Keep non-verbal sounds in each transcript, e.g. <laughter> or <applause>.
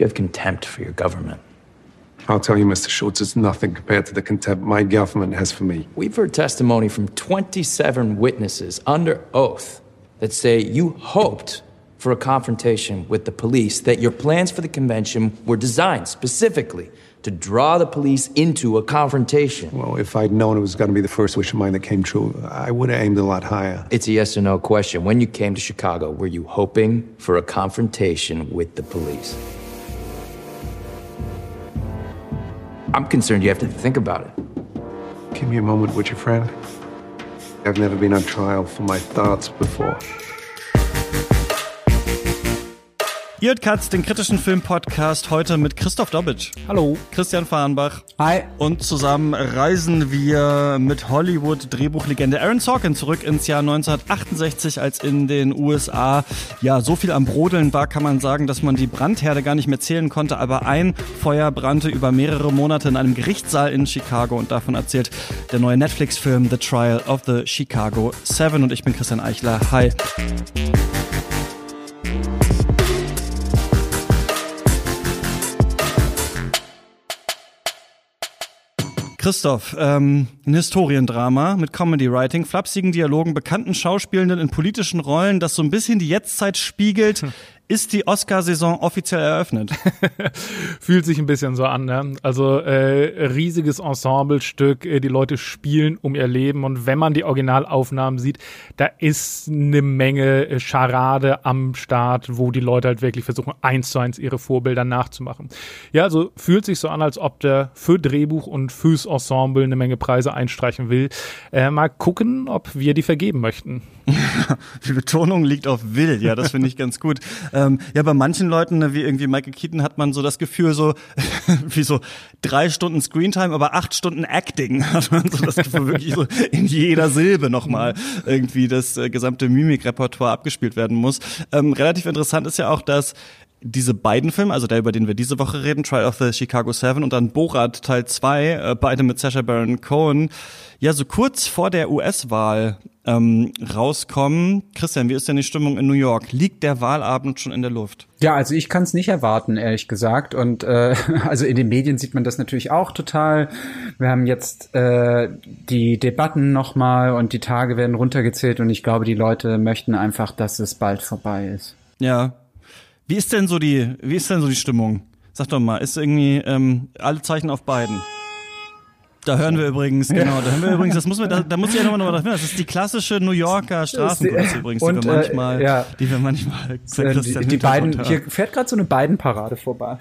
Do you have contempt for your government? I'll tell you, Mr. Schultz, it's nothing compared to the contempt my government has for me. We've heard testimony from 27 witnesses under oath that say you hoped for a confrontation with the police, that your plans for the convention were designed specifically to draw the police into a confrontation. Well, if I'd known it was going to be the first wish of mine that came true, I would have aimed a lot higher. It's a yes or no question. When you came to Chicago, were you hoping for a confrontation with the police? I'm concerned you have to think about it. Give me a moment, would you, friend? I've never been on trial for my thoughts before. Ihr hört Katz, den kritischen Filmpodcast, heute mit Christoph Dobitsch. Hallo. Christian Fahrenbach. Hi. Und zusammen reisen wir mit Hollywood-Drehbuchlegende Aaron Sorkin zurück ins Jahr 1968, als in den USA ja so viel am Brodeln war, kann man sagen, dass man die Brandherde gar nicht mehr zählen konnte. Aber ein Feuer brannte über mehrere Monate in einem Gerichtssaal in Chicago und davon erzählt der neue Netflix-Film The Trial of the Chicago Seven. Und ich bin Christian Eichler. Hi. Christoph, ähm, ein Historiendrama mit Comedy-Writing, flapsigen Dialogen, bekannten Schauspielenden in politischen Rollen, das so ein bisschen die Jetztzeit spiegelt. <laughs> Ist die Oscar-Saison offiziell eröffnet? <laughs> Fühlt sich ein bisschen so an, ne? Also äh, riesiges Ensemblestück, äh, die Leute spielen um ihr Leben und wenn man die Originalaufnahmen sieht, da ist eine Menge äh, Charade am Start, wo die Leute halt wirklich versuchen, eins zu eins ihre Vorbilder nachzumachen. Ja, also fühlt sich so an, als ob der für Drehbuch und fürs Ensemble eine Menge Preise einstreichen will. Äh, mal gucken, ob wir die vergeben möchten. <laughs> <laughs> die Betonung liegt auf will, ja, das finde ich ganz gut. Ähm, ja, bei manchen Leuten, ne, wie irgendwie Michael Keaton, hat man so das Gefühl, so <laughs> wie so drei Stunden Screentime, aber acht Stunden Acting. <laughs> Hat man so das Gefühl, wirklich so in jeder Silbe nochmal irgendwie das äh, gesamte Mimikrepertoire abgespielt werden muss. Ähm, relativ interessant ist ja auch, dass diese beiden Filme, also der, über den wir diese Woche reden, Trial of the Chicago Seven und dann Borat Teil 2, äh, beide mit Sacha Baron Cohen, ja so kurz vor der US-Wahl ähm, rauskommen. Christian, wie ist denn die Stimmung in New York? Liegt der Wahlabend schon in der Luft? Ja, also ich kann es nicht erwarten, ehrlich gesagt. Und äh, <laughs> also in den Medien sieht man das natürlich auch total. Wir haben jetzt äh, die Debatten nochmal und die Tage werden runtergezählt und ich glaube, die Leute möchten einfach, dass es bald vorbei ist. Ja, wie ist denn so die, wie ist denn so die Stimmung? Sag doch mal, ist irgendwie ähm, alle Zeichen auf beiden? Da hören wir übrigens, <laughs> genau, da hören wir übrigens, das muss man, da, da muss ich ja nochmal noch mal das ist die klassische New Yorker Straßenbus übrigens, und, die wir manchmal, äh, ja. die wir manchmal äh, die, die beiden, hier fährt gerade so eine beiden Parade vorbei.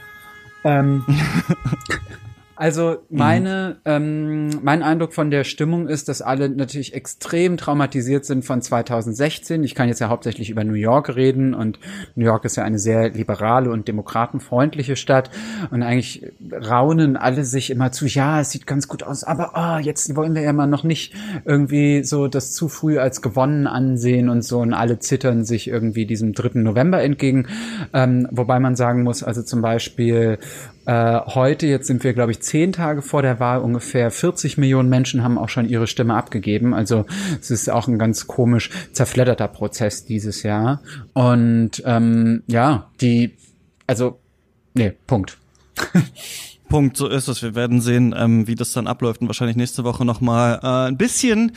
Ähm, <laughs> Also meine, mhm. ähm, mein Eindruck von der Stimmung ist, dass alle natürlich extrem traumatisiert sind von 2016. Ich kann jetzt ja hauptsächlich über New York reden und New York ist ja eine sehr liberale und demokratenfreundliche Stadt und eigentlich raunen alle sich immer zu, ja, es sieht ganz gut aus, aber oh, jetzt wollen wir ja mal noch nicht irgendwie so das zu früh als gewonnen ansehen und so und alle zittern sich irgendwie diesem 3. November entgegen. Ähm, wobei man sagen muss, also zum Beispiel äh, heute, jetzt sind wir, glaube ich, zehn Tage vor der Wahl, ungefähr 40 Millionen Menschen haben auch schon ihre Stimme abgegeben. Also es ist auch ein ganz komisch zerfledderter Prozess dieses Jahr. Und ähm, ja, die, also, nee, Punkt. <laughs> Punkt, so ist es. Wir werden sehen, ähm, wie das dann abläuft und wahrscheinlich nächste Woche nochmal äh, ein bisschen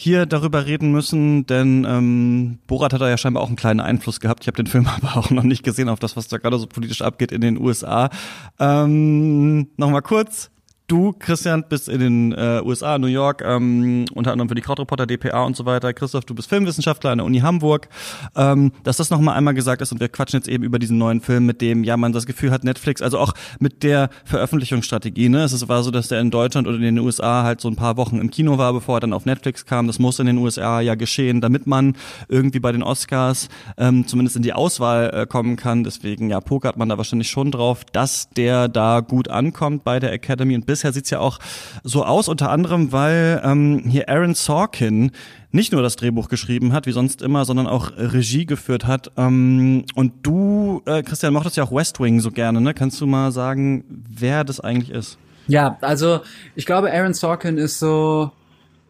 hier darüber reden müssen, denn ähm, Borat hat da ja scheinbar auch einen kleinen Einfluss gehabt. Ich habe den Film <laughs> aber auch noch nicht gesehen auf das, was da gerade so politisch abgeht in den USA. Ähm, Nochmal kurz, Du, Christian, bist in den äh, USA, New York, ähm, unter anderem für die Krautreporter, DPA und so weiter. Christoph, du bist Filmwissenschaftler an der Uni Hamburg. Ähm, dass das nochmal einmal gesagt ist und wir quatschen jetzt eben über diesen neuen Film, mit dem, ja, man das Gefühl hat, Netflix, also auch mit der Veröffentlichungsstrategie, ne? Es war so, dass der in Deutschland oder in den USA halt so ein paar Wochen im Kino war, bevor er dann auf Netflix kam. Das muss in den USA ja geschehen, damit man irgendwie bei den Oscars ähm, zumindest in die Auswahl äh, kommen kann. Deswegen, ja, pokert man da wahrscheinlich schon drauf, dass der da gut ankommt bei der Academy und bis bisher sieht's ja auch so aus, unter anderem, weil ähm, hier Aaron Sorkin nicht nur das Drehbuch geschrieben hat, wie sonst immer, sondern auch Regie geführt hat. Ähm, und du, äh, Christian, mochtest ja auch West Wing so gerne, ne? Kannst du mal sagen, wer das eigentlich ist? Ja, also ich glaube, Aaron Sorkin ist so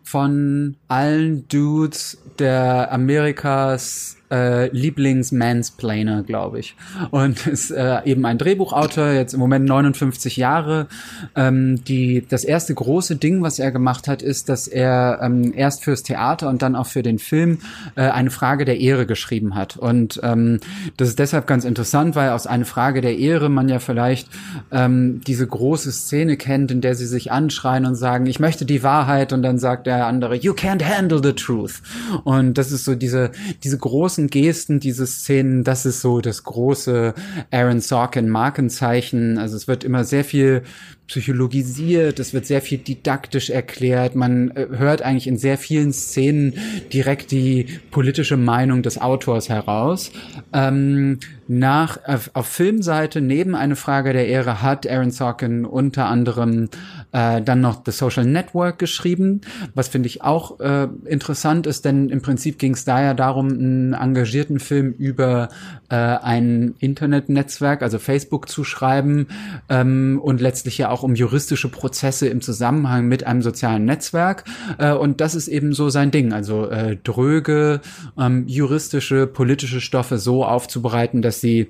von allen Dudes der Amerikas äh, Lieblings-Mansplainer, glaube ich. Und <laughs> ist äh, eben ein Drehbuchautor, jetzt im Moment 59 Jahre. Ähm, die, das erste große Ding, was er gemacht hat, ist, dass er ähm, erst fürs Theater und dann auch für den Film äh, eine Frage der Ehre geschrieben hat. Und ähm, das ist deshalb ganz interessant, weil aus eine Frage der Ehre man ja vielleicht ähm, diese große Szene kennt, in der sie sich anschreien und sagen, ich möchte die Wahrheit und dann sagt der andere, you can't handle the truth. Und das ist so diese, diese großen Gesten, diese Szenen, das ist so das große Aaron Sorkin Markenzeichen. Also es wird immer sehr viel psychologisiert, es wird sehr viel didaktisch erklärt, man äh, hört eigentlich in sehr vielen Szenen direkt die politische Meinung des Autors heraus. Ähm, nach, auf, auf Filmseite neben eine Frage der Ehre hat Aaron Sorkin unter anderem äh, dann noch The Social Network geschrieben, was finde ich auch äh, interessant ist, denn im Prinzip ging es da ja darum, einen engagierten Film über äh, ein Internetnetzwerk, also Facebook zu schreiben ähm, und letztlich ja auch um juristische Prozesse im Zusammenhang mit einem sozialen Netzwerk. Äh, und das ist eben so sein Ding, also äh, dröge ähm, juristische, politische Stoffe so aufzubereiten, dass sie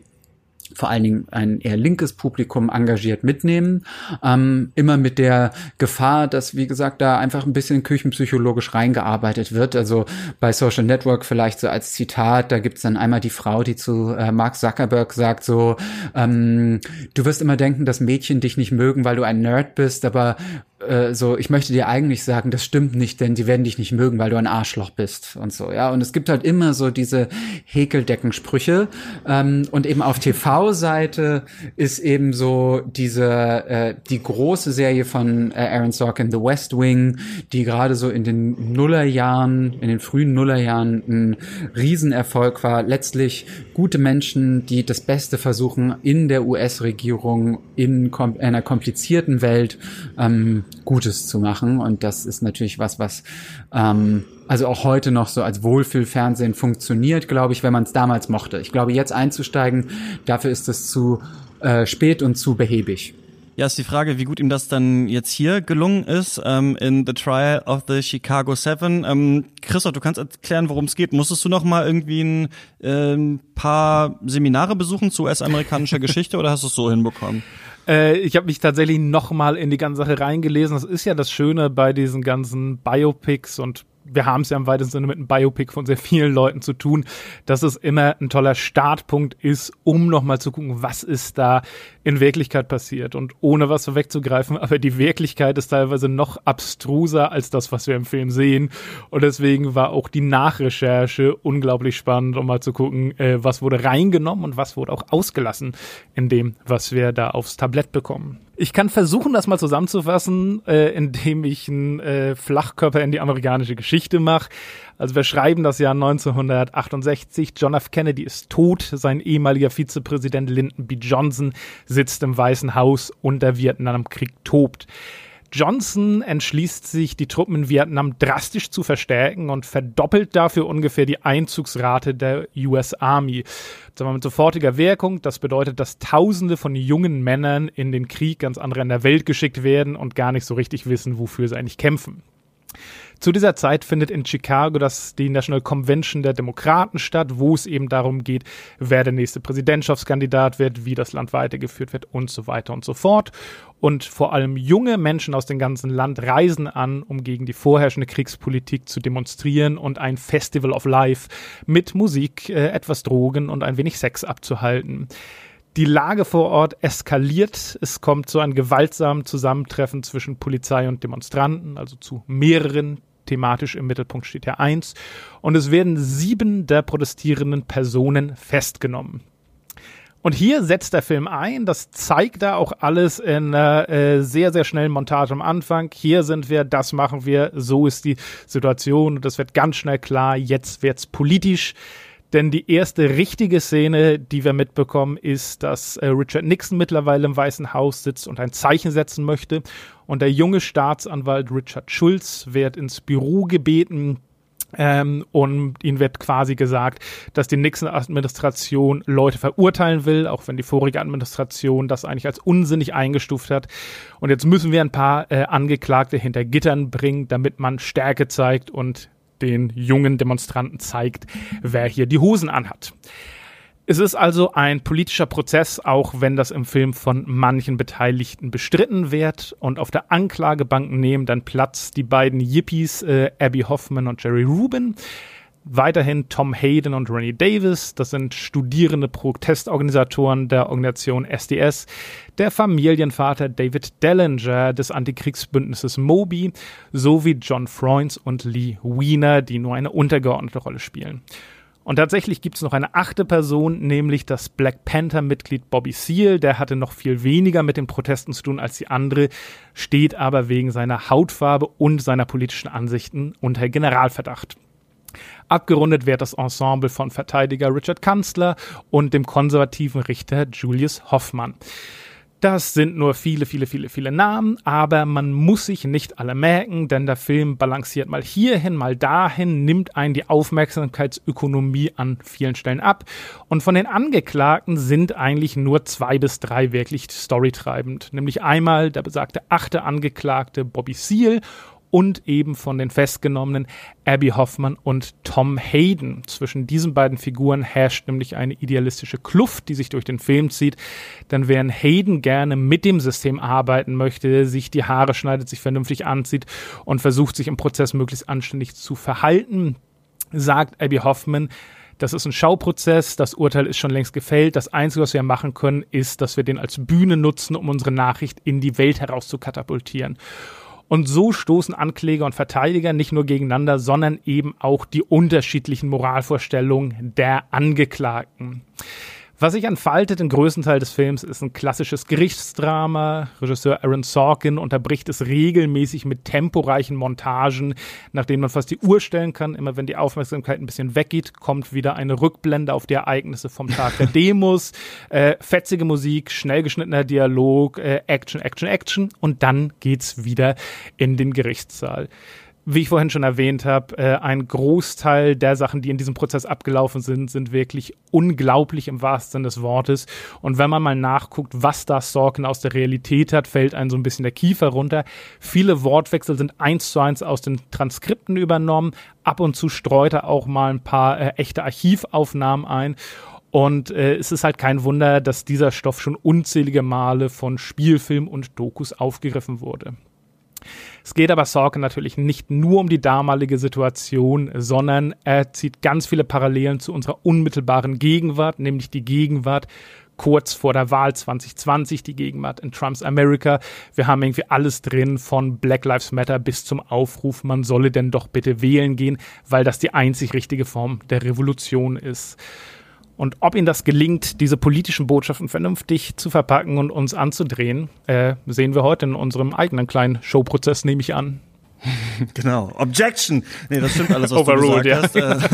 vor allen Dingen ein eher linkes Publikum engagiert mitnehmen. Ähm, immer mit der Gefahr, dass, wie gesagt, da einfach ein bisschen küchenpsychologisch reingearbeitet wird. Also bei Social Network vielleicht so als Zitat, da gibt's dann einmal die Frau, die zu äh, Mark Zuckerberg sagt so, ähm, du wirst immer denken, dass Mädchen dich nicht mögen, weil du ein Nerd bist, aber äh, so, ich möchte dir eigentlich sagen, das stimmt nicht, denn die werden dich nicht mögen, weil du ein Arschloch bist und so, ja. Und es gibt halt immer so diese Häkeldeckensprüche. Ähm, und eben auf TV-Seite ist eben so diese, äh, die große Serie von äh, Aaron Sorkin, The West Wing, die gerade so in den Nullerjahren, in den frühen Nullerjahren ein Riesenerfolg war. Letztlich gute Menschen, die das Beste versuchen in der US-Regierung in kom einer komplizierten Welt ähm, Gutes zu machen. Und das ist natürlich was, was ähm, also auch heute noch so als Wohlfühlfernsehen funktioniert, glaube ich, wenn man es damals mochte. Ich glaube, jetzt einzusteigen, dafür ist es zu äh, spät und zu behäbig. Ja, ist die Frage, wie gut ihm das dann jetzt hier gelungen ist ähm, in The Trial of the Chicago Seven. Ähm, Christoph, du kannst erklären, worum es geht. Musstest du noch mal irgendwie ein äh, paar Seminare besuchen zu US-amerikanischer <laughs> Geschichte oder hast du es so hinbekommen? Äh, ich habe mich tatsächlich noch mal in die ganze Sache reingelesen. Das ist ja das Schöne bei diesen ganzen Biopics und wir haben es ja im weitesten Sinne mit einem Biopic von sehr vielen Leuten zu tun, dass es immer ein toller Startpunkt ist, um nochmal zu gucken, was ist da in Wirklichkeit passiert. Und ohne was vorwegzugreifen, aber die Wirklichkeit ist teilweise noch abstruser als das, was wir im Film sehen. Und deswegen war auch die Nachrecherche unglaublich spannend, um mal zu gucken, äh, was wurde reingenommen und was wurde auch ausgelassen in dem, was wir da aufs Tablett bekommen. Ich kann versuchen, das mal zusammenzufassen, äh, indem ich einen äh, Flachkörper in die amerikanische Geschichte mache. Also wir schreiben das Jahr 1968. John F. Kennedy ist tot. Sein ehemaliger Vizepräsident Lyndon B. Johnson sitzt im Weißen Haus und der Vietnamkrieg tobt. Johnson entschließt sich, die Truppen in Vietnam drastisch zu verstärken und verdoppelt dafür ungefähr die Einzugsrate der US Army. Wir mit sofortiger Wirkung. Das bedeutet, dass Tausende von jungen Männern in den Krieg ganz andere in der Welt geschickt werden und gar nicht so richtig wissen, wofür sie eigentlich kämpfen. Zu dieser Zeit findet in Chicago das die National Convention der Demokraten statt, wo es eben darum geht, wer der nächste Präsidentschaftskandidat wird, wie das Land weitergeführt wird und so weiter und so fort. Und vor allem junge Menschen aus dem ganzen Land reisen an, um gegen die vorherrschende Kriegspolitik zu demonstrieren und ein Festival of Life mit Musik, äh, etwas Drogen und ein wenig Sex abzuhalten. Die Lage vor Ort eskaliert. Es kommt zu einem gewaltsamen Zusammentreffen zwischen Polizei und Demonstranten, also zu mehreren thematisch im Mittelpunkt steht ja eins. Und es werden sieben der protestierenden Personen festgenommen. Und hier setzt der Film ein, das zeigt da auch alles in einer äh, sehr, sehr schnellen Montage am Anfang. Hier sind wir, das machen wir, so ist die Situation und das wird ganz schnell klar, jetzt wird's politisch. Denn die erste richtige Szene, die wir mitbekommen, ist, dass äh, Richard Nixon mittlerweile im Weißen Haus sitzt und ein Zeichen setzen möchte. Und der junge Staatsanwalt Richard Schulz wird ins Büro gebeten, ähm, und ihnen wird quasi gesagt, dass die Nixon-Administration Leute verurteilen will, auch wenn die vorige Administration das eigentlich als unsinnig eingestuft hat. Und jetzt müssen wir ein paar äh, Angeklagte hinter Gittern bringen, damit man Stärke zeigt und den jungen Demonstranten zeigt, wer hier die Hosen anhat. Es ist also ein politischer Prozess, auch wenn das im Film von manchen Beteiligten bestritten wird. Und auf der Anklagebank nehmen dann Platz die beiden Yippies äh, Abby Hoffman und Jerry Rubin. Weiterhin Tom Hayden und Rennie Davis, das sind studierende Protestorganisatoren der Organisation SDS, der Familienvater David Dellinger des Antikriegsbündnisses Moby sowie John Freunds und Lee Wiener, die nur eine untergeordnete Rolle spielen. Und tatsächlich gibt es noch eine achte Person, nämlich das Black Panther-Mitglied Bobby Seale. Der hatte noch viel weniger mit den Protesten zu tun als die andere, steht aber wegen seiner Hautfarbe und seiner politischen Ansichten unter Generalverdacht. Abgerundet wird das Ensemble von Verteidiger Richard Kanzler und dem konservativen Richter Julius Hoffmann. Das sind nur viele, viele, viele, viele Namen, aber man muss sich nicht alle merken, denn der Film balanciert mal hierhin, mal dahin, nimmt einen die Aufmerksamkeitsökonomie an vielen Stellen ab. Und von den Angeklagten sind eigentlich nur zwei bis drei wirklich storytreibend. Nämlich einmal der besagte achte Angeklagte Bobby Seale und eben von den Festgenommenen Abby Hoffmann und Tom Hayden. Zwischen diesen beiden Figuren herrscht nämlich eine idealistische Kluft, die sich durch den Film zieht. Denn während Hayden gerne mit dem System arbeiten möchte, sich die Haare schneidet, sich vernünftig anzieht und versucht, sich im Prozess möglichst anständig zu verhalten, sagt Abby Hoffman, das ist ein Schauprozess, das Urteil ist schon längst gefällt. Das Einzige, was wir machen können, ist, dass wir den als Bühne nutzen, um unsere Nachricht in die Welt heraus zu katapultieren. Und so stoßen Ankläger und Verteidiger nicht nur gegeneinander, sondern eben auch die unterschiedlichen Moralvorstellungen der Angeklagten. Was sich entfaltet im größten Teil des Films ist ein klassisches Gerichtsdrama. Regisseur Aaron Sorkin unterbricht es regelmäßig mit temporeichen Montagen, nach denen man fast die Uhr stellen kann. Immer wenn die Aufmerksamkeit ein bisschen weggeht, kommt wieder eine Rückblende auf die Ereignisse vom Tag der <laughs> Demos. Äh, fetzige Musik, schnell geschnittener Dialog, äh, Action, Action, Action und dann geht's wieder in den Gerichtssaal wie ich vorhin schon erwähnt habe, äh, ein Großteil der Sachen, die in diesem Prozess abgelaufen sind, sind wirklich unglaublich im wahrsten Sinne des Wortes. Und wenn man mal nachguckt, was da Sorkin aus der Realität hat, fällt einem so ein bisschen der Kiefer runter. Viele Wortwechsel sind eins zu eins aus den Transkripten übernommen. Ab und zu streut er auch mal ein paar äh, echte Archivaufnahmen ein. Und äh, es ist halt kein Wunder, dass dieser Stoff schon unzählige Male von Spielfilmen und Dokus aufgegriffen wurde. Es geht aber Sorkin natürlich nicht nur um die damalige Situation, sondern er zieht ganz viele Parallelen zu unserer unmittelbaren Gegenwart, nämlich die Gegenwart kurz vor der Wahl 2020, die Gegenwart in Trumps America. Wir haben irgendwie alles drin, von Black Lives Matter bis zum Aufruf, man solle denn doch bitte wählen gehen, weil das die einzig richtige Form der Revolution ist. Und ob ihnen das gelingt, diese politischen Botschaften vernünftig zu verpacken und uns anzudrehen, äh, sehen wir heute in unserem eigenen kleinen Showprozess, nehme ich an. <laughs> Genau. Objection. Nee, das stimmt alles, was Overruled, du gesagt ja. hast.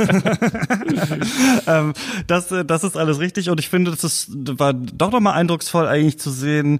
<laughs> ähm, das, äh, das ist alles richtig und ich finde, das ist, war doch nochmal eindrucksvoll eigentlich zu sehen,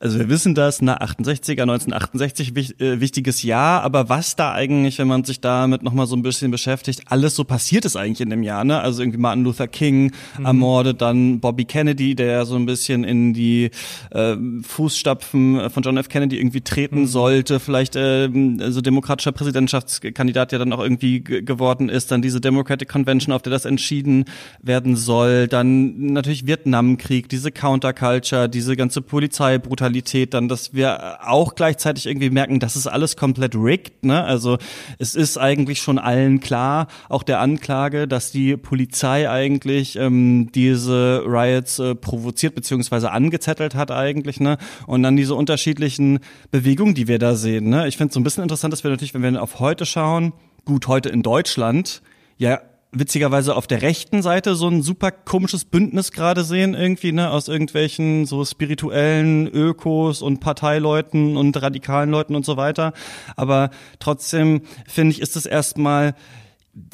also wir wissen das, na 68er, 1968 wich, äh, wichtiges Jahr, aber was da eigentlich, wenn man sich damit nochmal so ein bisschen beschäftigt, alles so passiert ist eigentlich in dem Jahr, ne? Also irgendwie Martin Luther King mhm. ermordet, dann Bobby Kennedy, der so ein bisschen in die äh, Fußstapfen von John F. Kennedy irgendwie treten mhm. sollte, vielleicht äh, also demokratischer Präsidentschaftskandidat, der dann auch irgendwie geworden ist, dann diese Democratic Convention, auf der das entschieden werden soll, dann natürlich Vietnamkrieg, diese Counterculture, diese ganze Polizeibrutalität Brutalität dann, dass wir auch gleichzeitig irgendwie merken, das ist alles komplett rigged, ne? Also es ist eigentlich schon allen klar, auch der Anklage, dass die Polizei eigentlich ähm, diese Riots äh, provoziert beziehungsweise angezettelt hat eigentlich, ne? Und dann diese unterschiedlichen Bewegungen, die wir da sehen, ne? Ich finde es so ein bisschen interessant, dass wir natürlich, wenn wir auf heute schauen, gut, heute in Deutschland, ja, witzigerweise auf der rechten Seite so ein super komisches Bündnis gerade sehen, irgendwie, ne, aus irgendwelchen so spirituellen Ökos und Parteileuten und radikalen Leuten und so weiter. Aber trotzdem finde ich, ist es erstmal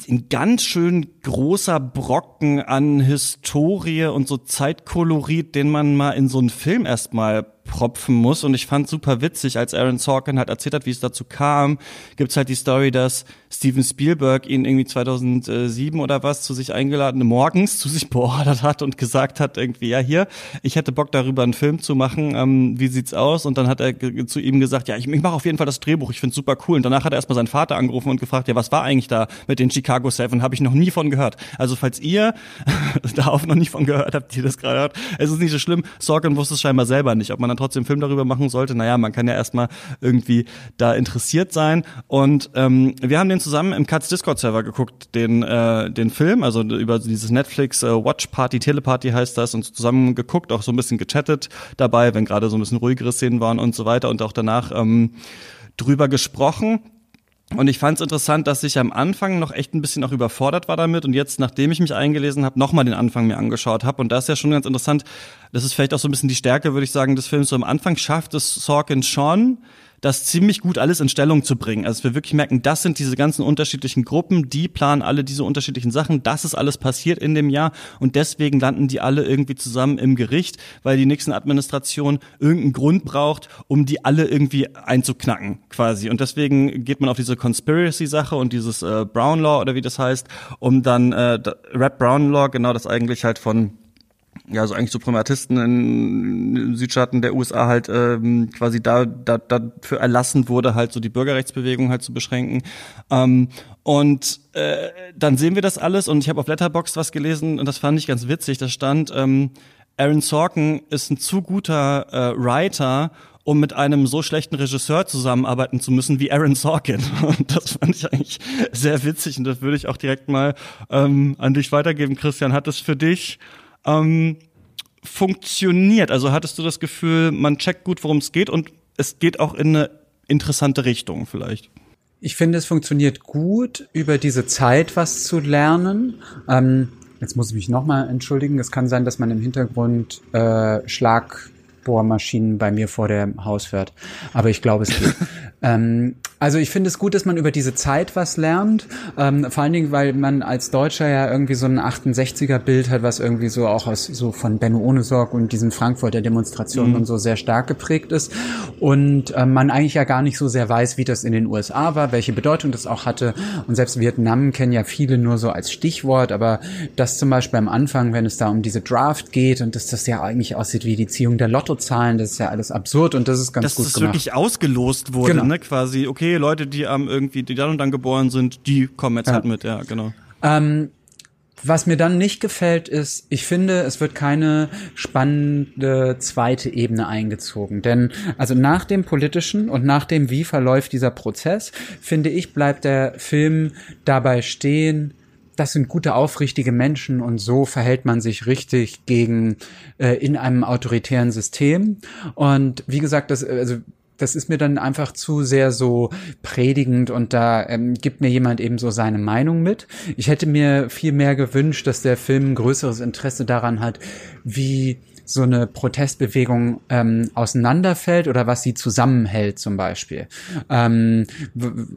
ein ganz schön großer Brocken an Historie und so Zeitkolorit, den man mal in so einen Film erstmal propfen muss. Und ich fand super witzig, als Aaron Sorkin halt erzählt hat, wie es dazu kam, gibt's halt die Story, dass Steven Spielberg ihn irgendwie 2007 oder was zu sich eingeladen, morgens zu sich <laughs> beordert hat und gesagt hat irgendwie, ja hier, ich hätte Bock darüber einen Film zu machen, ähm, wie sieht's aus? Und dann hat er zu ihm gesagt, ja, ich, ich mache auf jeden Fall das Drehbuch, ich find's super cool. Und danach hat er erstmal seinen Vater angerufen und gefragt, ja, was war eigentlich da mit den Chicago Seven? Habe ich noch nie von gehört. Also falls ihr <laughs> darauf noch nicht von gehört habt, ihr das gerade hört, es ist nicht so schlimm. Sorkin wusste es scheinbar selber nicht, ob man dann trotzdem einen Film darüber machen sollte. Naja, man kann ja erstmal irgendwie da interessiert sein. Und ähm, wir haben den zusammen im Katz Discord Server geguckt, den äh, den Film, also über dieses Netflix äh, Watch Party, Teleparty heißt das, und zusammen geguckt, auch so ein bisschen gechattet dabei, wenn gerade so ein bisschen ruhigere Szenen waren und so weiter und auch danach ähm, drüber gesprochen. Und ich fand es interessant, dass ich am Anfang noch echt ein bisschen auch überfordert war damit und jetzt, nachdem ich mich eingelesen habe, nochmal den Anfang mir angeschaut habe. Und da ist ja schon ganz interessant, das ist vielleicht auch so ein bisschen die Stärke, würde ich sagen, des Films. So am Anfang schafft es Sorkin schon, das ziemlich gut alles in Stellung zu bringen. Also wir wirklich merken, das sind diese ganzen unterschiedlichen Gruppen, die planen alle diese unterschiedlichen Sachen, das ist alles passiert in dem Jahr und deswegen landen die alle irgendwie zusammen im Gericht, weil die nächsten Administration irgendeinen Grund braucht, um die alle irgendwie einzuknacken quasi. Und deswegen geht man auf diese Conspiracy-Sache und dieses äh, Brown Law oder wie das heißt, um dann äh, Rap Brown Law, genau das eigentlich halt von ja, also eigentlich so Primatisten in Südstaaten der USA halt ähm, quasi da, da dafür erlassen wurde, halt so die Bürgerrechtsbewegung halt zu beschränken. Ähm, und äh, dann sehen wir das alles und ich habe auf Letterboxd was gelesen und das fand ich ganz witzig. Da stand, ähm, Aaron Sorkin ist ein zu guter äh, Writer, um mit einem so schlechten Regisseur zusammenarbeiten zu müssen wie Aaron Sorkin. <laughs> Und das fand ich eigentlich sehr witzig und das würde ich auch direkt mal ähm, an dich weitergeben. Christian, hat es für dich ähm, funktioniert? Also hattest du das Gefühl, man checkt gut, worum es geht und es geht auch in eine interessante Richtung vielleicht? Ich finde, es funktioniert gut, über diese Zeit was zu lernen. Ähm, jetzt muss ich mich nochmal entschuldigen. Es kann sein, dass man im Hintergrund äh, Schlagbohrmaschinen bei mir vor dem Haus hört. Aber ich glaube, es geht. <laughs> ähm, also ich finde es gut, dass man über diese Zeit was lernt. Ähm, vor allen Dingen, weil man als Deutscher ja irgendwie so ein 68er Bild hat, was irgendwie so auch aus so von Benno Ohnesorg und diesen Frankfurter Demonstrationen mhm. und so sehr stark geprägt ist. Und ähm, man eigentlich ja gar nicht so sehr weiß, wie das in den USA war, welche Bedeutung das auch hatte. Und selbst Vietnam kennen ja viele nur so als Stichwort, aber das zum Beispiel am Anfang, wenn es da um diese Draft geht und dass das ja eigentlich aussieht wie die Ziehung der Lottozahlen, das ist ja alles absurd und das ist ganz dass gut das gemacht. Dass das wirklich ausgelost wurde, genau. ne? Quasi, okay, okay, Leute, die am irgendwie, die dann und dann geboren sind, die kommen jetzt ja. halt mit, ja, genau. Ähm, was mir dann nicht gefällt, ist, ich finde, es wird keine spannende zweite Ebene eingezogen. Denn also nach dem politischen und nach dem, wie verläuft dieser Prozess, finde ich, bleibt der Film dabei stehen, das sind gute, aufrichtige Menschen und so verhält man sich richtig gegen äh, in einem autoritären System. Und wie gesagt, das, also das ist mir dann einfach zu sehr so predigend und da ähm, gibt mir jemand eben so seine Meinung mit. Ich hätte mir viel mehr gewünscht, dass der Film ein größeres Interesse daran hat, wie so eine Protestbewegung ähm, auseinanderfällt oder was sie zusammenhält zum Beispiel. Ähm,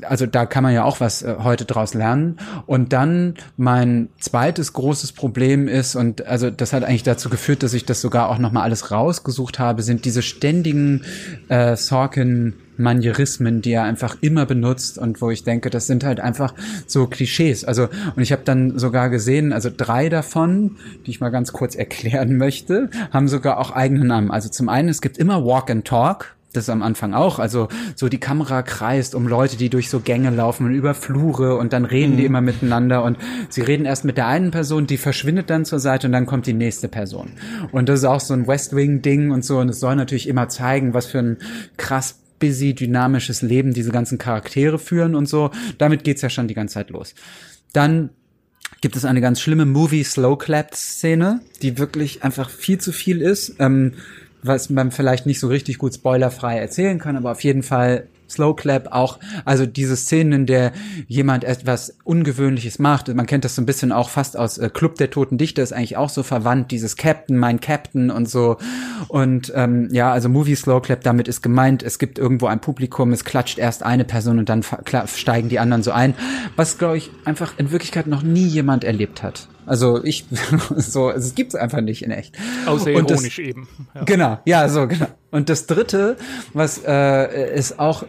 also da kann man ja auch was äh, heute draus lernen. Und dann mein zweites großes Problem ist, und also das hat eigentlich dazu geführt, dass ich das sogar auch nochmal alles rausgesucht habe, sind diese ständigen äh, Sorkin Manierismen, die er einfach immer benutzt und wo ich denke, das sind halt einfach so Klischees. Also und ich habe dann sogar gesehen, also drei davon, die ich mal ganz kurz erklären <laughs> möchte, haben sogar auch eigene Namen. Also zum einen es gibt immer Walk and Talk, das ist am Anfang auch. Also so die Kamera kreist um Leute, die durch so Gänge laufen und über Flure und dann reden mhm. die immer miteinander und sie reden erst mit der einen Person, die verschwindet dann zur Seite und dann kommt die nächste Person. Und das ist auch so ein West Wing Ding und so und es soll natürlich immer zeigen, was für ein krass busy, dynamisches Leben diese ganzen Charaktere führen und so. Damit geht's ja schon die ganze Zeit los. Dann gibt es eine ganz schlimme Movie-Slow-Clap-Szene, die wirklich einfach viel zu viel ist, ähm, was man vielleicht nicht so richtig gut spoilerfrei erzählen kann, aber auf jeden Fall Slow Clap auch, also diese Szenen, in der jemand etwas Ungewöhnliches macht. Man kennt das so ein bisschen auch fast aus äh, Club der Toten Dichter, ist eigentlich auch so verwandt, dieses Captain, mein Captain und so. Und ähm, ja, also Movie Slow Clap, damit ist gemeint, es gibt irgendwo ein Publikum, es klatscht erst eine Person und dann steigen die anderen so ein, was, glaube ich, einfach in Wirklichkeit noch nie jemand erlebt hat. Also ich, <laughs> so, es gibt's einfach nicht in echt. Außer ironisch das, eben. Ja. Genau, ja, so, genau. Und das Dritte, was äh, es auch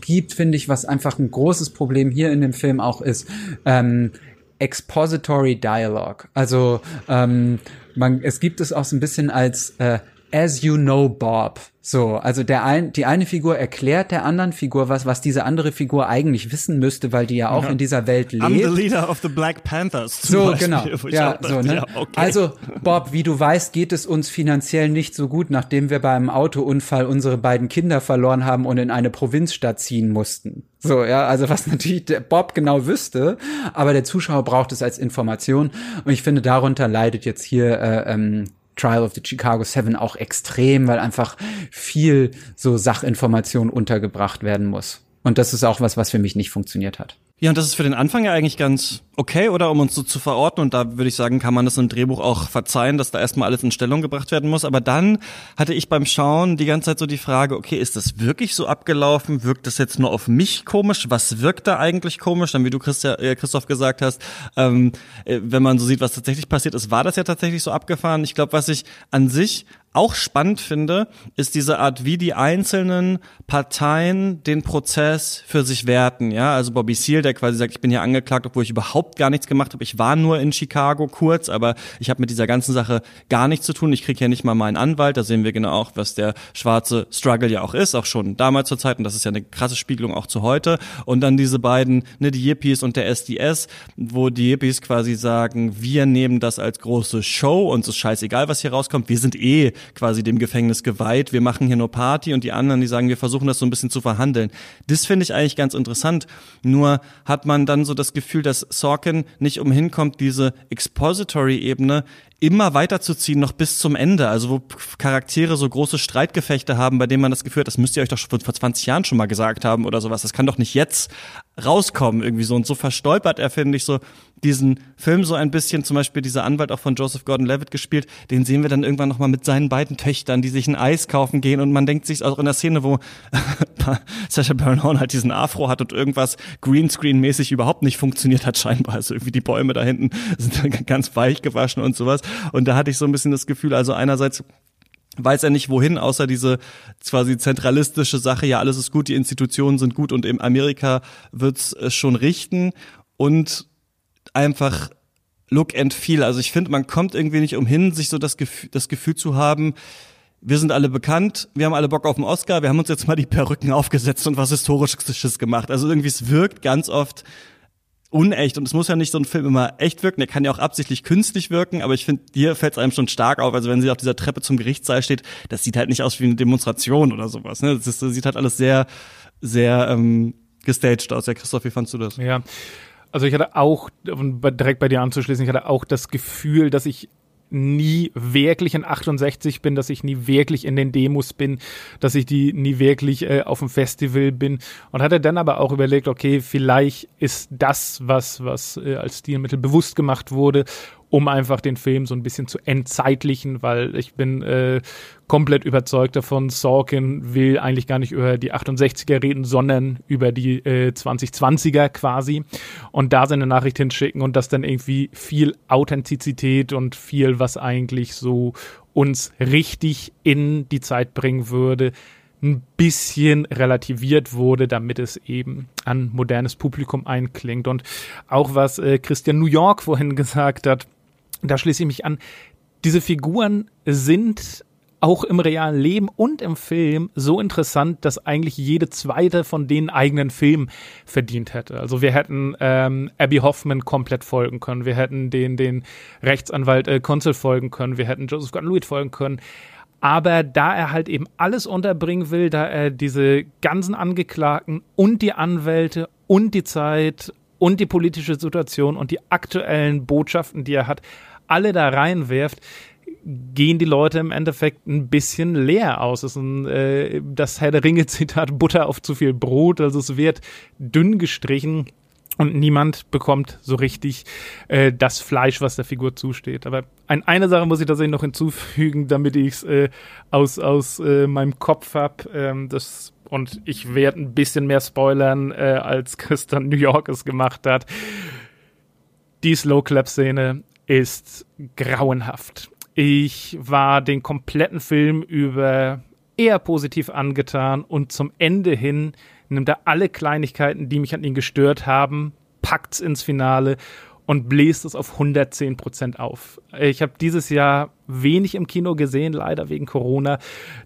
gibt, finde ich, was einfach ein großes Problem hier in dem Film auch ist, ähm, Expository Dialogue. Also ähm, man, es gibt es auch so ein bisschen als äh, As you know, Bob. So, also der ein, die eine Figur erklärt der anderen Figur was, was diese andere Figur eigentlich wissen müsste, weil die ja auch ja. in dieser Welt lebt. I'm the leader of the Black Panthers. so, Beispiel, genau. Ja, so, ne? Ja, okay. Also, Bob, wie du weißt, geht es uns finanziell nicht so gut, nachdem wir beim Autounfall unsere beiden Kinder verloren haben und in eine Provinzstadt ziehen mussten. So, ja, also was <laughs> natürlich der Bob genau wüsste, aber der Zuschauer braucht es als Information. Und ich finde, darunter leidet jetzt hier äh, ähm, Trial of the Chicago Seven auch extrem, weil einfach viel so Sachinformation untergebracht werden muss. Und das ist auch was, was für mich nicht funktioniert hat. Ja, und das ist für den Anfang ja eigentlich ganz okay, oder um uns so zu verorten. Und da würde ich sagen, kann man das im Drehbuch auch verzeihen, dass da erstmal alles in Stellung gebracht werden muss. Aber dann hatte ich beim Schauen die ganze Zeit so die Frage, okay, ist das wirklich so abgelaufen? Wirkt das jetzt nur auf mich komisch? Was wirkt da eigentlich komisch? Dann, wie du äh, Christoph gesagt hast, ähm, äh, wenn man so sieht, was tatsächlich passiert ist, war das ja tatsächlich so abgefahren. Ich glaube, was ich an sich auch spannend finde, ist diese Art, wie die einzelnen Parteien den Prozess für sich werten. Ja, also Bobby Seale, der quasi sagt, ich bin hier angeklagt, obwohl ich überhaupt gar nichts gemacht habe. Ich war nur in Chicago kurz, aber ich habe mit dieser ganzen Sache gar nichts zu tun. Ich kriege ja nicht mal meinen Anwalt. Da sehen wir genau auch, was der schwarze Struggle ja auch ist, auch schon damals zur Zeit. Und das ist ja eine krasse Spiegelung auch zu heute. Und dann diese beiden, ne, die Yippies und der SDS, wo die Yippies quasi sagen, wir nehmen das als große Show. Uns ist scheißegal, was hier rauskommt. Wir sind eh quasi dem Gefängnis geweiht, wir machen hier nur Party und die anderen, die sagen, wir versuchen das so ein bisschen zu verhandeln. Das finde ich eigentlich ganz interessant. Nur hat man dann so das Gefühl, dass Sorkin nicht umhin kommt, diese Expository-Ebene immer weiterzuziehen, noch bis zum Ende. Also wo Charaktere so große Streitgefechte haben, bei denen man das Gefühl hat, das müsst ihr euch doch vor 20 Jahren schon mal gesagt haben oder sowas. Das kann doch nicht jetzt rauskommen irgendwie so. Und so verstolpert er, finde ich, so diesen Film so ein bisschen, zum Beispiel dieser Anwalt auch von Joseph Gordon-Levitt gespielt, den sehen wir dann irgendwann nochmal mit seinen beiden Töchtern, die sich ein Eis kaufen gehen und man denkt sich auch in der Szene, wo <laughs> Sacha Baron Horn halt diesen Afro hat und irgendwas Greenscreen-mäßig überhaupt nicht funktioniert hat scheinbar. Also irgendwie die Bäume da hinten <laughs> sind ganz weich gewaschen und sowas. Und da hatte ich so ein bisschen das Gefühl, also einerseits weiß er nicht wohin, außer diese quasi zentralistische Sache, ja, alles ist gut, die Institutionen sind gut und in Amerika wird's äh, schon richten und einfach look and feel. Also ich finde, man kommt irgendwie nicht umhin, sich so das Gefühl, das Gefühl zu haben, wir sind alle bekannt, wir haben alle Bock auf den Oscar, wir haben uns jetzt mal die Perücken aufgesetzt und was Historisches gemacht. Also irgendwie es wirkt ganz oft unecht und es muss ja nicht so ein Film immer echt wirken, der kann ja auch absichtlich künstlich wirken, aber ich finde, hier fällt es einem schon stark auf, also wenn sie auf dieser Treppe zum Gerichtssaal steht, das sieht halt nicht aus wie eine Demonstration oder sowas, ne? Das, ist, das sieht halt alles sehr, sehr ähm, gestaged aus. Ja, Christoph, wie fandst du das? Ja, also ich hatte auch, um direkt bei dir anzuschließen, ich hatte auch das Gefühl, dass ich nie wirklich in 68 bin, dass ich nie wirklich in den Demos bin, dass ich die nie wirklich äh, auf dem Festival bin. Und hatte dann aber auch überlegt, okay, vielleicht ist das was was äh, als Stilmittel bewusst gemacht wurde um einfach den Film so ein bisschen zu entzeitlichen, weil ich bin äh, komplett überzeugt davon, Sorkin will eigentlich gar nicht über die 68er reden, sondern über die äh, 2020er quasi und da seine Nachricht hinschicken und das dann irgendwie viel Authentizität und viel, was eigentlich so uns richtig in die Zeit bringen würde, ein bisschen relativiert wurde, damit es eben an modernes Publikum einklingt. Und auch was äh, Christian New York vorhin gesagt hat, da schließe ich mich an, diese Figuren sind auch im realen Leben und im Film so interessant, dass eigentlich jede zweite von denen eigenen Film verdient hätte. Also wir hätten ähm, Abby Hoffman komplett folgen können, wir hätten den, den Rechtsanwalt äh, Consul folgen können, wir hätten Joseph Gordon-Levitt folgen können. Aber da er halt eben alles unterbringen will, da er diese ganzen Angeklagten und die Anwälte und die Zeit und die politische Situation und die aktuellen Botschaften, die er hat, alle da reinwerft, gehen die Leute im Endeffekt ein bisschen leer aus. Das ist ein, äh, das Herr der Ringe-Zitat, <laughs> Butter auf zu viel Brot. Also es wird dünn gestrichen und niemand bekommt so richtig äh, das Fleisch, was der Figur zusteht. Aber ein, eine Sache muss ich tatsächlich noch hinzufügen, <laughs> damit ich es äh, aus, aus äh, meinem Kopf hab. Ähm, das und ich werde ein bisschen mehr spoilern, äh, als Christian New York es gemacht hat. Die Slow-Clap-Szene ist grauenhaft. Ich war den kompletten Film über eher positiv angetan und zum Ende hin nimmt er alle Kleinigkeiten, die mich an ihn gestört haben, packt's ins Finale und bläst es auf 110 Prozent auf. Ich habe dieses Jahr wenig im Kino gesehen, leider wegen Corona.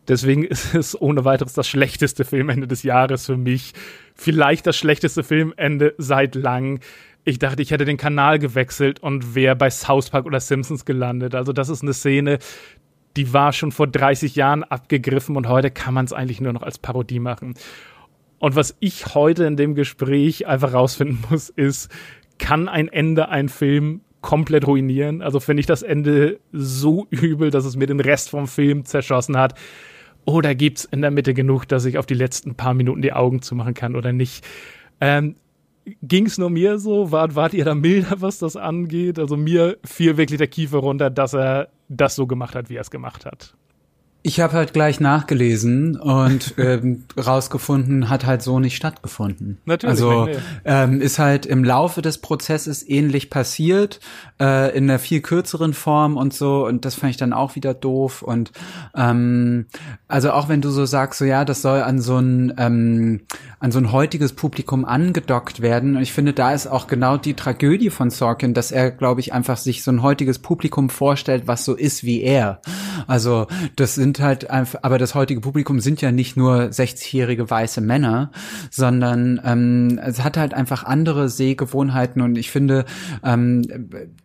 Deswegen ist <laughs> es ohne weiteres das schlechteste Filmende des Jahres für mich. Vielleicht das schlechteste Filmende seit lang. Ich dachte, ich hätte den Kanal gewechselt und wäre bei South Park oder Simpsons gelandet. Also das ist eine Szene, die war schon vor 30 Jahren abgegriffen und heute kann man es eigentlich nur noch als Parodie machen. Und was ich heute in dem Gespräch einfach rausfinden muss, ist, kann ein Ende ein Film komplett ruinieren? Also finde ich das Ende so übel, dass es mir den Rest vom Film zerschossen hat. Oder gibt's in der Mitte genug, dass ich auf die letzten paar Minuten die Augen zumachen kann oder nicht? Ähm, Ging's nur mir so? Wart, wart ihr da milder, was das angeht? Also mir fiel wirklich der Kiefer runter, dass er das so gemacht hat, wie er es gemacht hat. Ich habe halt gleich nachgelesen und <laughs> ähm, rausgefunden, hat halt so nicht stattgefunden. Natürlich. Also nee. ähm, ist halt im Laufe des Prozesses ähnlich passiert, äh, in einer viel kürzeren Form und so. Und das fand ich dann auch wieder doof. Und ähm, also auch wenn du so sagst, so ja, das soll an so ein ähm, an so ein heutiges Publikum angedockt werden. Und ich finde, da ist auch genau die Tragödie von Sorkin, dass er, glaube ich, einfach sich so ein heutiges Publikum vorstellt, was so ist wie er. Also das sind halt einfach, aber das heutige Publikum sind ja nicht nur 60-jährige weiße Männer, sondern ähm, es hat halt einfach andere Sehgewohnheiten und ich finde, ähm,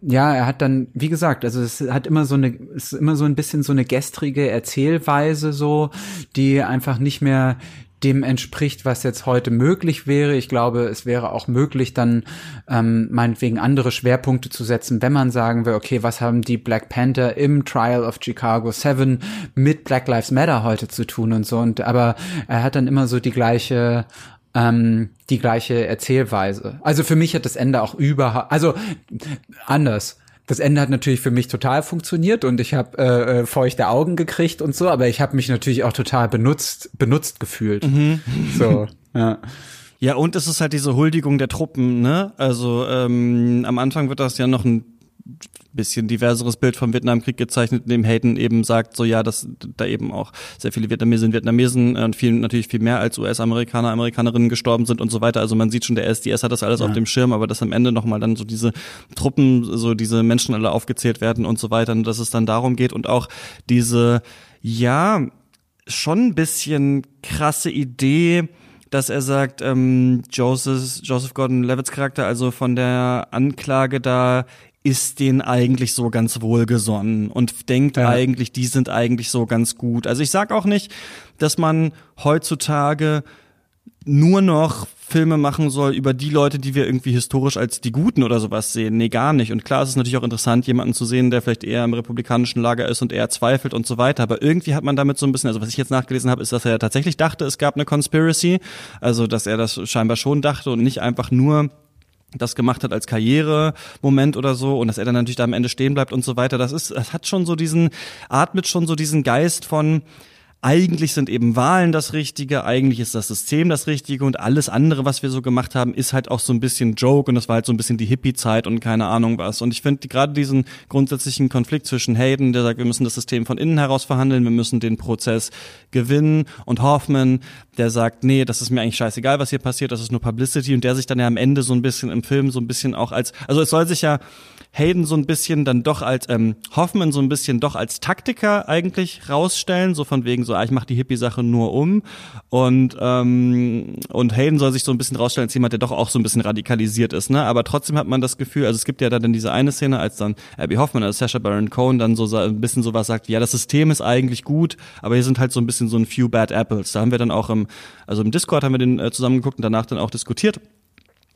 ja, er hat dann, wie gesagt, also es hat immer so eine, ist immer so ein bisschen so eine gestrige Erzählweise so, die einfach nicht mehr dem entspricht, was jetzt heute möglich wäre. Ich glaube, es wäre auch möglich, dann ähm, meinetwegen andere Schwerpunkte zu setzen, wenn man sagen will, okay, was haben die Black Panther im Trial of Chicago 7 mit Black Lives Matter heute zu tun und so. Und aber er hat dann immer so die gleiche ähm, die gleiche Erzählweise. Also für mich hat das Ende auch überhaupt, also anders das Ende hat natürlich für mich total funktioniert und ich habe äh, äh, feuchte Augen gekriegt und so, aber ich habe mich natürlich auch total benutzt, benutzt gefühlt. Mhm. So, <laughs> ja. Ja, und es ist halt diese Huldigung der Truppen, ne? Also ähm, am Anfang wird das ja noch ein bisschen diverseres Bild vom Vietnamkrieg gezeichnet, in dem Hayden eben sagt, so ja, dass da eben auch sehr viele Vietnamesen, Vietnamesen äh, und viel, natürlich viel mehr als US-Amerikaner, Amerikanerinnen gestorben sind und so weiter. Also man sieht schon, der SDS hat das alles ja. auf dem Schirm, aber dass am Ende nochmal dann so diese Truppen, so diese Menschen alle aufgezählt werden und so weiter, und dass es dann darum geht und auch diese, ja, schon ein bisschen krasse Idee, dass er sagt, ähm, Joseph, Joseph Gordon-Levitt's Charakter, also von der Anklage da ist denen eigentlich so ganz wohlgesonnen und denkt ja. eigentlich, die sind eigentlich so ganz gut. Also ich sag auch nicht, dass man heutzutage nur noch Filme machen soll über die Leute, die wir irgendwie historisch als die Guten oder sowas sehen. Nee, gar nicht. Und klar, es ist natürlich auch interessant, jemanden zu sehen, der vielleicht eher im republikanischen Lager ist und eher zweifelt und so weiter. Aber irgendwie hat man damit so ein bisschen, also was ich jetzt nachgelesen habe, ist, dass er tatsächlich dachte, es gab eine Conspiracy. Also, dass er das scheinbar schon dachte und nicht einfach nur das gemacht hat als Karrieremoment oder so und dass er dann natürlich da am Ende stehen bleibt und so weiter. Das ist, das hat schon so diesen, atmet schon so diesen Geist von, eigentlich sind eben Wahlen das Richtige, eigentlich ist das System das Richtige und alles andere, was wir so gemacht haben, ist halt auch so ein bisschen Joke und das war halt so ein bisschen die Hippie-Zeit und keine Ahnung was. Und ich finde gerade diesen grundsätzlichen Konflikt zwischen Hayden, der sagt, wir müssen das System von innen heraus verhandeln, wir müssen den Prozess gewinnen und Hoffman, der sagt, nee, das ist mir eigentlich scheißegal, was hier passiert, das ist nur Publicity und der sich dann ja am Ende so ein bisschen im Film so ein bisschen auch als, also es soll sich ja Hayden so ein bisschen dann doch als ähm, Hoffman so ein bisschen doch als Taktiker eigentlich rausstellen, so von wegen so, ah, ich mache die Hippie-Sache nur um und ähm, und Hayden soll sich so ein bisschen rausstellen als jemand, der doch auch so ein bisschen radikalisiert ist, ne? Aber trotzdem hat man das Gefühl, also es gibt ja dann diese eine Szene, als dann Abby Hoffman, also Sasha Baron Cohen dann so ein bisschen sowas sagt, ja, das System ist eigentlich gut, aber hier sind halt so ein bisschen so ein few bad apples. Da haben wir dann auch im, also im Discord haben wir den äh, zusammengeguckt und danach dann auch diskutiert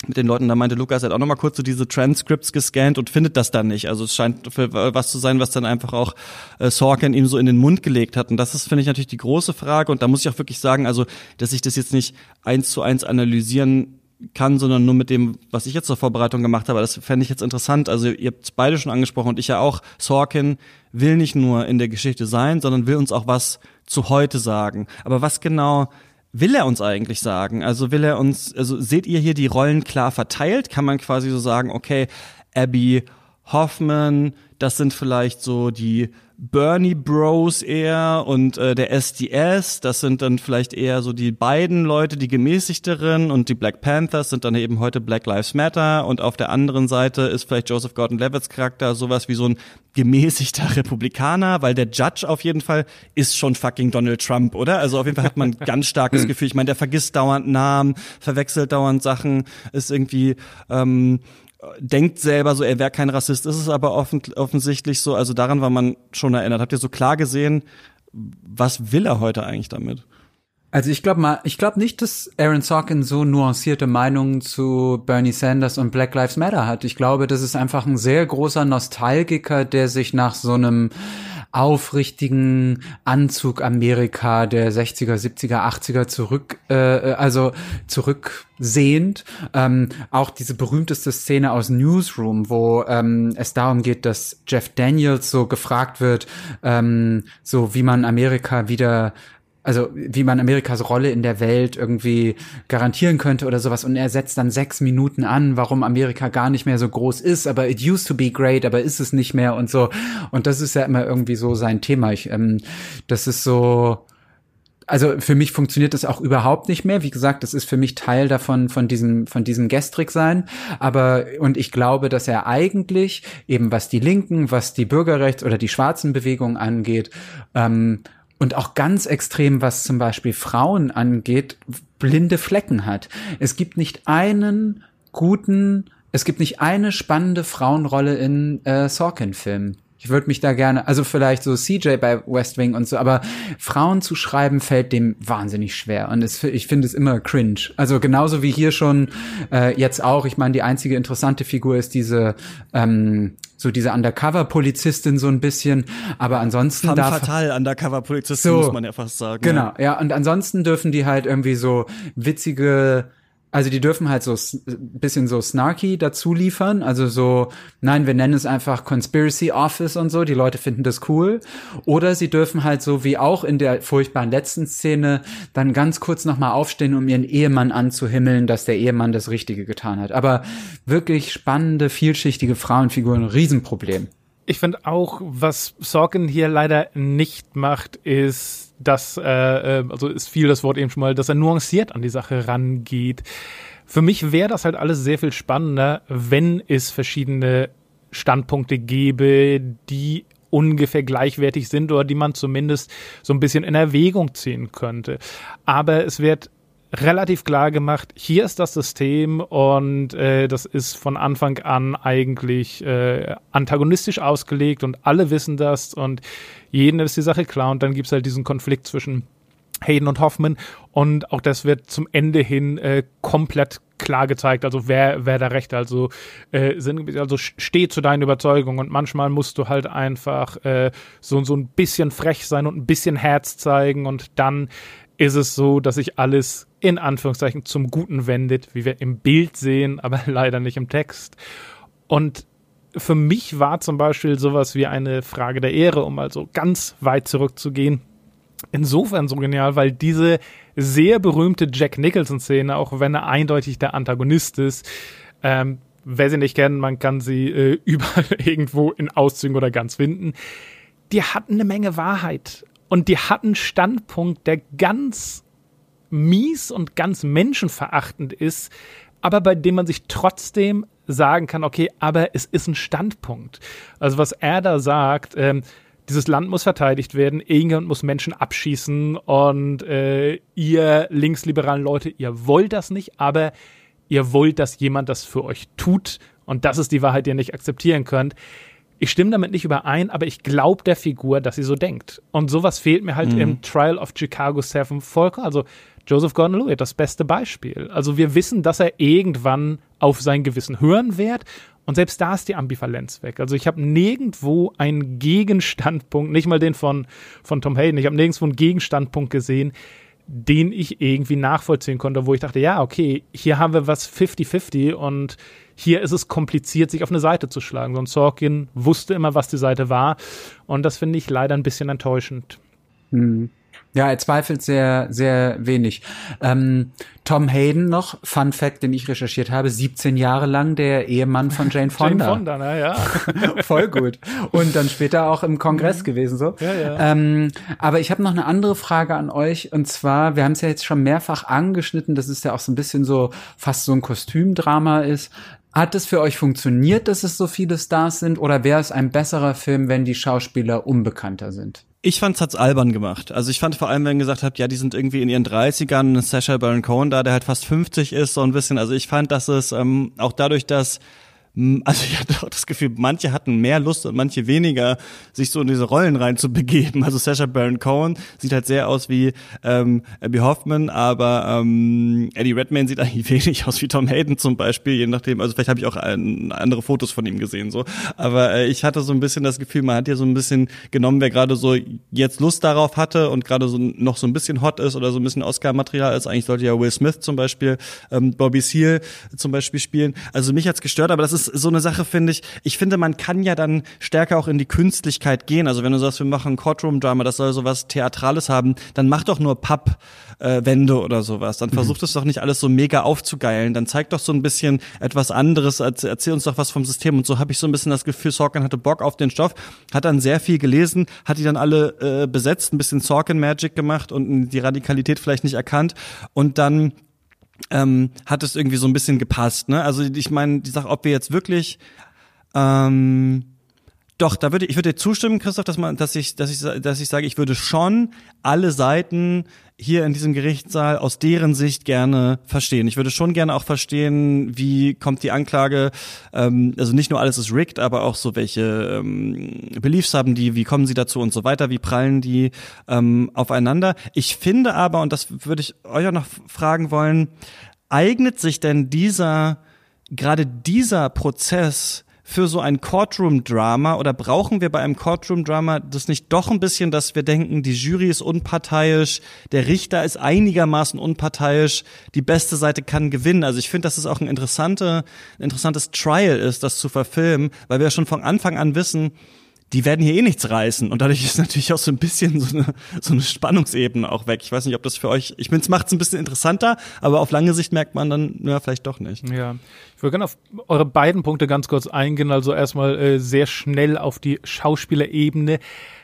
mit den Leuten, da meinte Lukas, hat auch nochmal kurz so diese Transcripts gescannt und findet das dann nicht. Also es scheint für was zu sein, was dann einfach auch äh, Sorkin ihm so in den Mund gelegt hat. Und das ist, finde ich, natürlich die große Frage. Und da muss ich auch wirklich sagen, also, dass ich das jetzt nicht eins zu eins analysieren kann, sondern nur mit dem, was ich jetzt zur Vorbereitung gemacht habe. Das fände ich jetzt interessant. Also ihr habt beide schon angesprochen und ich ja auch. Sorkin will nicht nur in der Geschichte sein, sondern will uns auch was zu heute sagen. Aber was genau will er uns eigentlich sagen? Also will er uns, also seht ihr hier die Rollen klar verteilt? Kann man quasi so sagen, okay, Abby Hoffman, das sind vielleicht so die Bernie Bros eher und äh, der SDS, das sind dann vielleicht eher so die beiden Leute, die gemäßigteren und die Black Panthers sind dann eben heute Black Lives Matter und auf der anderen Seite ist vielleicht Joseph Gordon-Levitt's Charakter sowas wie so ein gemäßigter <laughs> Republikaner, weil der Judge auf jeden Fall ist schon fucking Donald Trump, oder? Also auf jeden Fall hat man ein <laughs> ganz starkes Gefühl. Ich meine, der vergisst dauernd Namen, verwechselt dauernd Sachen, ist irgendwie ähm, denkt selber so, er wäre kein Rassist, ist es aber offen, offensichtlich so. Also daran war man schon erinnert. Habt ihr so klar gesehen, was will er heute eigentlich damit? Also ich glaube mal, ich glaube nicht, dass Aaron Sorkin so nuancierte Meinungen zu Bernie Sanders und Black Lives Matter hat. Ich glaube, das ist einfach ein sehr großer Nostalgiker, der sich nach so einem aufrichtigen Anzug Amerika der 60er, 70er, 80er zurück, äh, also zurücksehend. Ähm, auch diese berühmteste Szene aus Newsroom, wo ähm, es darum geht, dass Jeff Daniels so gefragt wird, ähm, so wie man Amerika wieder also wie man Amerikas Rolle in der Welt irgendwie garantieren könnte oder sowas. Und er setzt dann sechs Minuten an, warum Amerika gar nicht mehr so groß ist, aber it used to be great, aber ist es nicht mehr und so. Und das ist ja immer irgendwie so sein Thema. Ich, ähm, das ist so, also für mich funktioniert das auch überhaupt nicht mehr. Wie gesagt, das ist für mich Teil davon, von diesem, von diesem Gestrig sein. Aber, und ich glaube, dass er eigentlich eben was die Linken, was die Bürgerrechts- oder die schwarzen Bewegungen angeht, ähm, und auch ganz extrem, was zum Beispiel Frauen angeht, blinde Flecken hat. Es gibt nicht einen guten, es gibt nicht eine spannende Frauenrolle in äh, Sorkin-Filmen. Ich würde mich da gerne, also vielleicht so CJ bei West Wing und so, aber Frauen zu schreiben fällt dem wahnsinnig schwer und es, ich finde es immer cringe. Also genauso wie hier schon äh, jetzt auch. Ich meine, die einzige interessante Figur ist diese ähm, so diese Undercover-Polizistin so ein bisschen, aber ansonsten Femme darf fatal Undercover-Polizistin so, muss man ja fast sagen. Genau, ja. ja, und ansonsten dürfen die halt irgendwie so witzige also die dürfen halt so ein bisschen so snarky dazu liefern. Also so, nein, wir nennen es einfach Conspiracy Office und so. Die Leute finden das cool. Oder sie dürfen halt so wie auch in der furchtbaren letzten Szene dann ganz kurz nochmal aufstehen, um ihren Ehemann anzuhimmeln, dass der Ehemann das Richtige getan hat. Aber wirklich spannende, vielschichtige Frauenfiguren, Riesenproblem. Ich finde auch, was Sorkin hier leider nicht macht, ist dass, äh, äh, also ist viel das Wort eben schon mal, dass er nuanciert an die Sache rangeht. Für mich wäre das halt alles sehr viel spannender, wenn es verschiedene Standpunkte gäbe, die ungefähr gleichwertig sind oder die man zumindest so ein bisschen in Erwägung ziehen könnte. Aber es wird relativ klar gemacht, hier ist das System und äh, das ist von Anfang an eigentlich äh, antagonistisch ausgelegt und alle wissen das und jeden ist die Sache klar und dann gibt es halt diesen Konflikt zwischen Hayden und Hoffman und auch das wird zum Ende hin äh, komplett klar gezeigt, also wer, wer da recht, also äh, sind, also steh zu deinen Überzeugungen und manchmal musst du halt einfach äh, so, so ein bisschen frech sein und ein bisschen Herz zeigen und dann ist es so, dass sich alles in Anführungszeichen zum Guten wendet, wie wir im Bild sehen, <laughs> aber leider nicht im Text. Und für mich war zum Beispiel sowas wie eine Frage der Ehre, um also ganz weit zurückzugehen, insofern so genial, weil diese sehr berühmte Jack Nicholson-Szene, auch wenn er eindeutig der Antagonist ist, ähm, wer sie nicht kennt, man kann sie äh, <laughs> überall irgendwo in Auszügen oder ganz finden, die hatten eine Menge Wahrheit. Und die hatten Standpunkt, der ganz mies und ganz menschenverachtend ist, aber bei dem man sich trotzdem sagen kann, okay, aber es ist ein Standpunkt. Also was er da sagt, ähm, dieses Land muss verteidigt werden, irgendjemand muss Menschen abschießen und äh, ihr linksliberalen Leute, ihr wollt das nicht, aber ihr wollt, dass jemand das für euch tut und das ist die Wahrheit, die ihr nicht akzeptieren könnt. Ich stimme damit nicht überein, aber ich glaube der Figur, dass sie so denkt. Und sowas fehlt mir halt mhm. im Trial of Chicago 7 vollkommen. Also Joseph Gordon-Levitt, das beste Beispiel. Also wir wissen, dass er irgendwann auf sein Gewissen hören wird und selbst da ist die Ambivalenz weg. Also ich habe nirgendwo einen Gegenstandpunkt, nicht mal den von, von Tom Hayden, ich habe nirgendwo einen Gegenstandpunkt gesehen, den ich irgendwie nachvollziehen konnte, wo ich dachte, ja, okay, hier haben wir was 50-50 und hier ist es kompliziert, sich auf eine Seite zu schlagen. Und Sorkin wusste immer, was die Seite war und das finde ich leider ein bisschen enttäuschend. Hm. Ja, er zweifelt sehr, sehr wenig. Ähm, Tom Hayden noch, Fun Fact, den ich recherchiert habe, 17 Jahre lang der Ehemann von Jane <laughs> Fonda. Jane Fonda, na ja. <laughs> Voll gut. Und dann später auch im Kongress gewesen so. Ja, ja. Ähm, aber ich habe noch eine andere Frage an euch und zwar, wir haben es ja jetzt schon mehrfach angeschnitten, dass es ja auch so ein bisschen so fast so ein Kostümdrama ist. Hat es für euch funktioniert, dass es so viele Stars sind, oder wäre es ein besserer Film, wenn die Schauspieler unbekannter sind? Ich fand's hat's albern gemacht. Also ich fand vor allem, wenn gesagt habt, ja, die sind irgendwie in ihren 30ern, Sasha Baron Cohen da, der halt fast 50 ist, so ein bisschen. Also ich fand, dass es ähm, auch dadurch, dass also ich hatte auch das Gefühl, manche hatten mehr Lust und manche weniger, sich so in diese Rollen rein zu begeben. Also Sasha Baron Cohen sieht halt sehr aus wie ähm, Abby Hoffman, aber ähm, Eddie Redmayne sieht eigentlich <laughs> wenig aus wie Tom Hayden zum Beispiel, je nachdem. Also vielleicht habe ich auch ein, andere Fotos von ihm gesehen, so. Aber äh, ich hatte so ein bisschen das Gefühl, man hat hier so ein bisschen genommen, wer gerade so jetzt Lust darauf hatte und gerade so noch so ein bisschen hot ist oder so ein bisschen Oscar-Material ist. Eigentlich sollte ja Will Smith zum Beispiel, ähm, Bobby Seale zum Beispiel spielen. Also mich hat's gestört, aber das ist so eine Sache, finde ich. Ich finde, man kann ja dann stärker auch in die Künstlichkeit gehen. Also wenn du sagst, wir machen Courtroom-Drama, das soll sowas Theatrales haben, dann mach doch nur Pappwände äh, oder sowas. Dann mhm. versucht es doch nicht alles so mega aufzugeilen. Dann zeig doch so ein bisschen etwas anderes. Erzähl uns doch was vom System. Und so habe ich so ein bisschen das Gefühl, Sorkin hatte Bock auf den Stoff, hat dann sehr viel gelesen, hat die dann alle äh, besetzt, ein bisschen Sorkin Magic gemacht und die Radikalität vielleicht nicht erkannt. Und dann ähm, hat es irgendwie so ein bisschen gepasst. Ne? Also ich meine, die Sache, ob wir jetzt wirklich ähm, doch, da würde ich würde zustimmen, Christoph, dass man, dass ich, dass ich, dass ich sage, ich würde schon alle Seiten hier in diesem Gerichtssaal aus deren Sicht gerne verstehen. Ich würde schon gerne auch verstehen, wie kommt die Anklage, ähm, also nicht nur alles ist rigged, aber auch so welche ähm, Beliefs haben die, wie kommen sie dazu und so weiter, wie prallen die ähm, aufeinander. Ich finde aber, und das würde ich euch auch noch fragen wollen, eignet sich denn dieser, gerade dieser Prozess für so ein Courtroom-Drama oder brauchen wir bei einem Courtroom-Drama das nicht doch ein bisschen, dass wir denken, die Jury ist unparteiisch, der Richter ist einigermaßen unparteiisch, die beste Seite kann gewinnen. Also ich finde, dass es auch ein, interessante, ein interessantes Trial ist, das zu verfilmen, weil wir schon von Anfang an wissen, die werden hier eh nichts reißen. Und dadurch ist natürlich auch so ein bisschen so eine, so eine Spannungsebene auch weg. Ich weiß nicht, ob das für euch, ich finde, es macht es ein bisschen interessanter, aber auf lange Sicht merkt man dann, ja, vielleicht doch nicht. Ja. Ich würde gerne auf eure beiden Punkte ganz kurz eingehen. Also erstmal äh, sehr schnell auf die Schauspielerebene.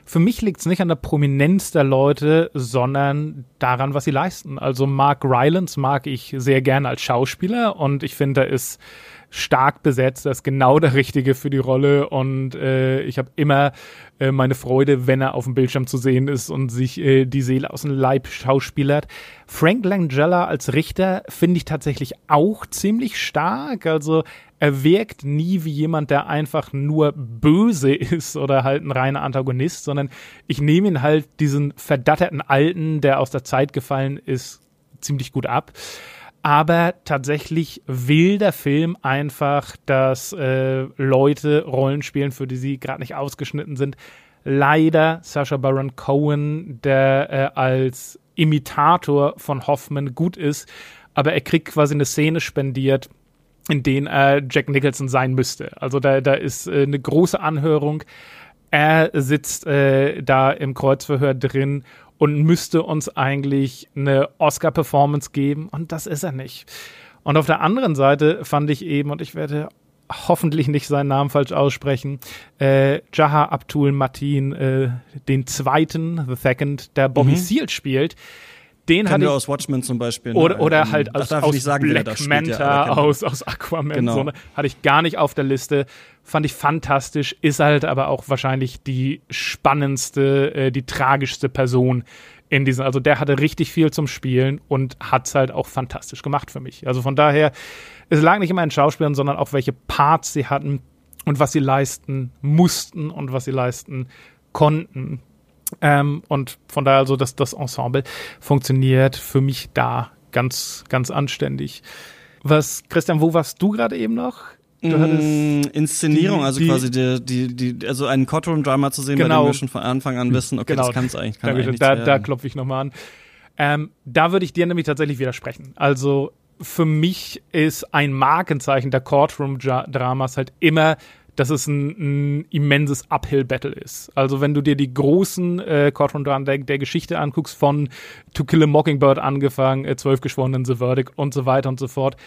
Für mich liegt es nicht an der Prominenz der Leute, sondern daran, was sie leisten. Also Mark Rylance mag ich sehr gerne als Schauspieler und ich finde, er ist stark besetzt, das ist genau der Richtige für die Rolle. Und äh, ich habe immer äh, meine Freude, wenn er auf dem Bildschirm zu sehen ist und sich äh, die Seele aus dem Leib schauspielert. Frank Langella als Richter finde ich tatsächlich auch ziemlich stark, also er wirkt nie wie jemand, der einfach nur böse <laughs> ist oder halt ein reiner Antagonist, sondern ich nehme ihn halt diesen verdatterten Alten, der aus der Zeit gefallen ist, ziemlich gut ab aber tatsächlich will der Film einfach, dass äh, Leute Rollen spielen, für die sie gerade nicht ausgeschnitten sind. Leider Sacha Baron Cohen, der äh, als Imitator von Hoffman gut ist, aber er kriegt quasi eine Szene spendiert, in denen er Jack Nicholson sein müsste. Also da, da ist äh, eine große Anhörung. Er sitzt äh, da im Kreuzverhör drin und müsste uns eigentlich eine Oscar-Performance geben und das ist er nicht. Und auf der anderen Seite fand ich eben, und ich werde hoffentlich nicht seinen Namen falsch aussprechen, äh, Jaha Abdul Matin, äh, den zweiten, The Second, der Bobby mhm. Seal spielt, den hatte ich aus Watchmen zum Beispiel. Ne? Oder, oder halt aus, aus sagen, Black Manta, ja, aus, aus Aquaman. Genau. So, ne? Hatte ich gar nicht auf der Liste. Fand ich fantastisch, ist halt aber auch wahrscheinlich die spannendste, äh, die tragischste Person in diesem. Also der hatte richtig viel zum Spielen und hat es halt auch fantastisch gemacht für mich. Also von daher, es lag nicht immer in Schauspielern, sondern auch welche Parts sie hatten und was sie leisten mussten und was sie leisten konnten. Ähm, und von daher also, dass das Ensemble funktioniert für mich da ganz, ganz anständig. Was, Christian, wo warst du gerade eben noch? Mm, Inszenierung, die, also die, quasi die, die, die, also einen Courtroom-Drama zu sehen, genau, bei dem wir schon von Anfang an wissen, okay, genau, das kann es eigentlich, kann da, eigentlich da, da klopfe ich nochmal an. Ähm, da würde ich dir nämlich tatsächlich widersprechen. Also für mich ist ein Markenzeichen der Courtroom-Dramas halt immer dass es ein, ein immenses Uphill-Battle ist. Also wenn du dir die großen äh, Courtroom Drama der, der, Geschichte anguckst, von To Kill a Mockingbird angefangen, äh, Zwölf Geschworenen, The Verdict und so weiter und so fort,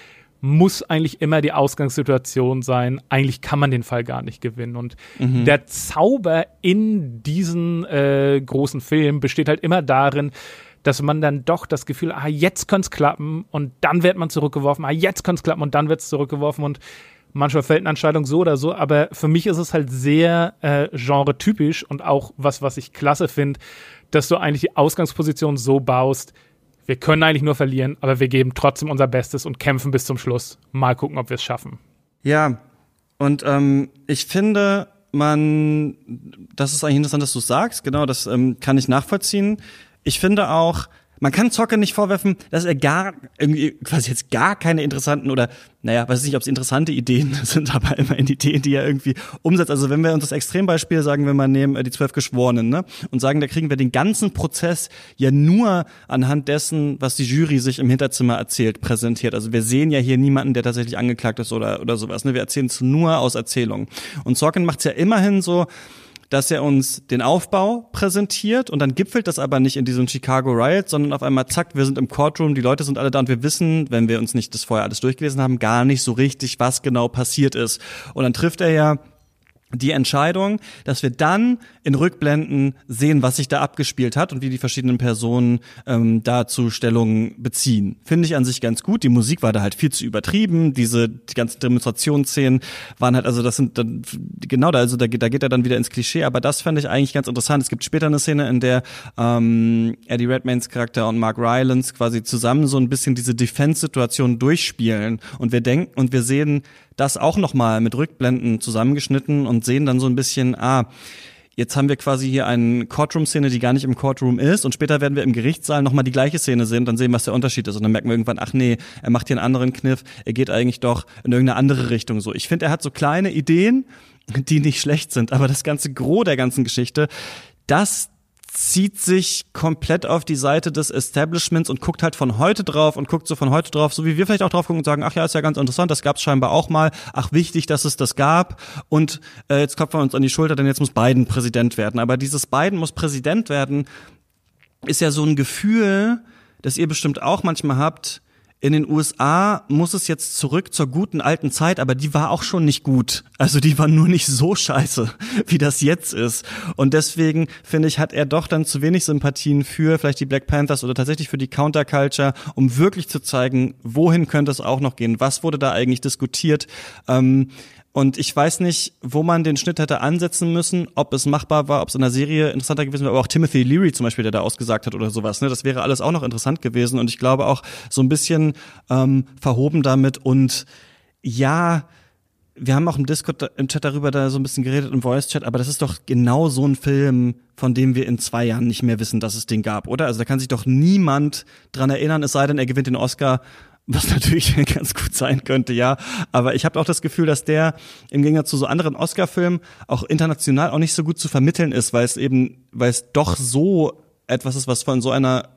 muss eigentlich immer die Ausgangssituation sein, eigentlich kann man den Fall gar nicht gewinnen. Und mhm. der Zauber in diesen äh, großen Filmen besteht halt immer darin, dass man dann doch das Gefühl, ah, jetzt könnte es klappen und dann wird man zurückgeworfen, ah, jetzt könnte es klappen und dann wird es zurückgeworfen und manchmal fällt eine Entscheidung so oder so, aber für mich ist es halt sehr äh, genre-typisch und auch was, was ich klasse finde, dass du eigentlich die Ausgangsposition so baust, wir können eigentlich nur verlieren, aber wir geben trotzdem unser Bestes und kämpfen bis zum Schluss. Mal gucken, ob wir es schaffen. Ja, und ähm, ich finde, man, das ist eigentlich interessant, dass du sagst, genau, das ähm, kann ich nachvollziehen. Ich finde auch, man kann Zocker nicht vorwerfen, dass er gar irgendwie quasi jetzt gar keine interessanten oder naja, weiß ich nicht, ob es interessante Ideen <laughs> sind, aber immerhin Ideen, die er irgendwie umsetzt. Also wenn wir uns das Extrembeispiel sagen, wenn wir nehmen äh, die zwölf Geschworenen, ne, und sagen, da kriegen wir den ganzen Prozess ja nur anhand dessen, was die Jury sich im Hinterzimmer erzählt, präsentiert. Also wir sehen ja hier niemanden, der tatsächlich angeklagt ist oder oder sowas. Ne? Wir erzählen es nur aus Erzählungen. Und Sorkin macht es ja immerhin so dass er uns den Aufbau präsentiert und dann gipfelt das aber nicht in diesem Chicago Riot, sondern auf einmal zack, wir sind im Courtroom, die Leute sind alle da und wir wissen, wenn wir uns nicht das vorher alles durchgelesen haben, gar nicht so richtig, was genau passiert ist. Und dann trifft er ja die Entscheidung, dass wir dann in Rückblenden sehen, was sich da abgespielt hat und wie die verschiedenen Personen ähm, dazu Stellung beziehen. Finde ich an sich ganz gut. Die Musik war da halt viel zu übertrieben. Diese die ganzen Demonstrationsszenen waren halt, also das sind dann genau da, also da, da geht er dann wieder ins Klischee. Aber das fand ich eigentlich ganz interessant. Es gibt später eine Szene, in der ähm, Eddie Redmaynes Charakter und Mark Rylance quasi zusammen so ein bisschen diese Defense-Situation durchspielen und wir denken und wir sehen das auch nochmal mit Rückblenden zusammengeschnitten und sehen dann so ein bisschen, ah, jetzt haben wir quasi hier eine Courtroom-Szene, die gar nicht im Courtroom ist und später werden wir im Gerichtssaal nochmal die gleiche Szene sehen, dann sehen, was der Unterschied ist und dann merken wir irgendwann, ach nee, er macht hier einen anderen Kniff, er geht eigentlich doch in irgendeine andere Richtung so. Ich finde, er hat so kleine Ideen, die nicht schlecht sind, aber das ganze Gros der ganzen Geschichte, das zieht sich komplett auf die Seite des Establishments und guckt halt von heute drauf und guckt so von heute drauf, so wie wir vielleicht auch drauf gucken und sagen, ach ja, ist ja ganz interessant, das gab es scheinbar auch mal, ach wichtig, dass es das gab und äh, jetzt klopfen wir uns an die Schulter, denn jetzt muss Biden Präsident werden. Aber dieses Biden muss Präsident werden, ist ja so ein Gefühl, das ihr bestimmt auch manchmal habt, in den USA muss es jetzt zurück zur guten alten Zeit, aber die war auch schon nicht gut. Also die war nur nicht so scheiße, <laughs> wie das jetzt ist. Und deswegen finde ich, hat er doch dann zu wenig Sympathien für vielleicht die Black Panthers oder tatsächlich für die Counterculture, um wirklich zu zeigen, wohin könnte es auch noch gehen? Was wurde da eigentlich diskutiert? Ähm, und ich weiß nicht, wo man den Schnitt hätte ansetzen müssen, ob es machbar war, ob es in der Serie interessanter gewesen wäre, aber auch Timothy Leary zum Beispiel, der da ausgesagt hat oder sowas. Ne? Das wäre alles auch noch interessant gewesen. Und ich glaube auch so ein bisschen ähm, verhoben damit und ja, wir haben auch im Discord im Chat darüber da so ein bisschen geredet im Voice Chat, aber das ist doch genau so ein Film, von dem wir in zwei Jahren nicht mehr wissen, dass es den gab, oder? Also da kann sich doch niemand dran erinnern, es sei denn, er gewinnt den Oscar was <laughs> natürlich ganz gut sein könnte, ja. Aber ich habe auch das Gefühl, dass der im Gegensatz zu so anderen Oscar-Filmen auch international auch nicht so gut zu vermitteln ist, weil es eben, weil es doch so etwas ist, was von so einer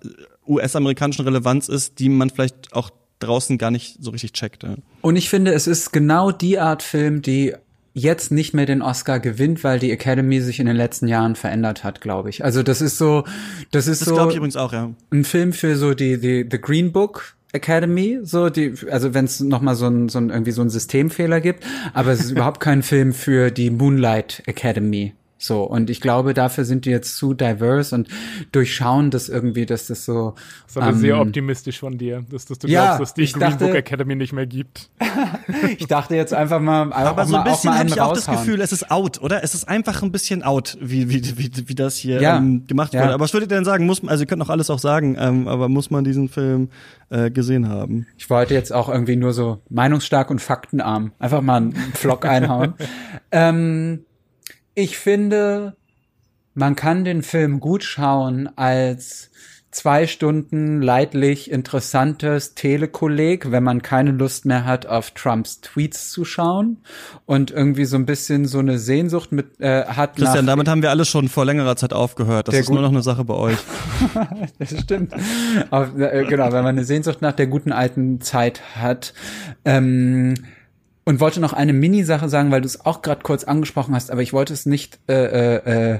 US-amerikanischen Relevanz ist, die man vielleicht auch draußen gar nicht so richtig checkt. Ja. Und ich finde, es ist genau die Art Film, die jetzt nicht mehr den Oscar gewinnt, weil die Academy sich in den letzten Jahren verändert hat, glaube ich. Also das ist so, das ist das so glaube ich übrigens auch, ja. ein Film für so die die The Green Book Academy, so die, also wenn es noch mal so ein, so ein irgendwie so ein Systemfehler gibt, aber es ist überhaupt kein Film für die Moonlight Academy. So, und ich glaube, dafür sind die jetzt zu diverse und durchschauen das irgendwie, dass das so. Das ist aber ähm, sehr optimistisch von dir, dass, dass du ja, glaubst, dass die Green dachte, Book Academy nicht mehr gibt. <laughs> ich dachte jetzt einfach mal. Aber so ein bisschen habe ich auch das Gefühl, es ist out, oder? Es ist einfach ein bisschen out, wie, wie, wie, wie das hier ja, ähm, gemacht ja. wurde. Aber was würdet ihr denn sagen? Muss man, also ihr könnt noch alles auch sagen, ähm, aber muss man diesen Film äh, gesehen haben? Ich wollte jetzt auch irgendwie nur so meinungsstark und faktenarm einfach mal einen Vlog einhauen. <laughs> ähm, ich finde, man kann den Film gut schauen als zwei Stunden leidlich interessantes Telekolleg, wenn man keine Lust mehr hat, auf Trumps Tweets zu schauen und irgendwie so ein bisschen so eine Sehnsucht mit äh, hat. Christian, damit haben wir alle schon vor längerer Zeit aufgehört. Das ist nur noch eine Sache bei euch. <laughs> das stimmt. Auf, äh, genau, wenn man eine Sehnsucht nach der guten alten Zeit hat. Ähm, Und wollte noch eine Mini-Sache sagen, weil du es auch gerade kurz angesprochen hast, aber ich wollte es nicht äh, äh, äh,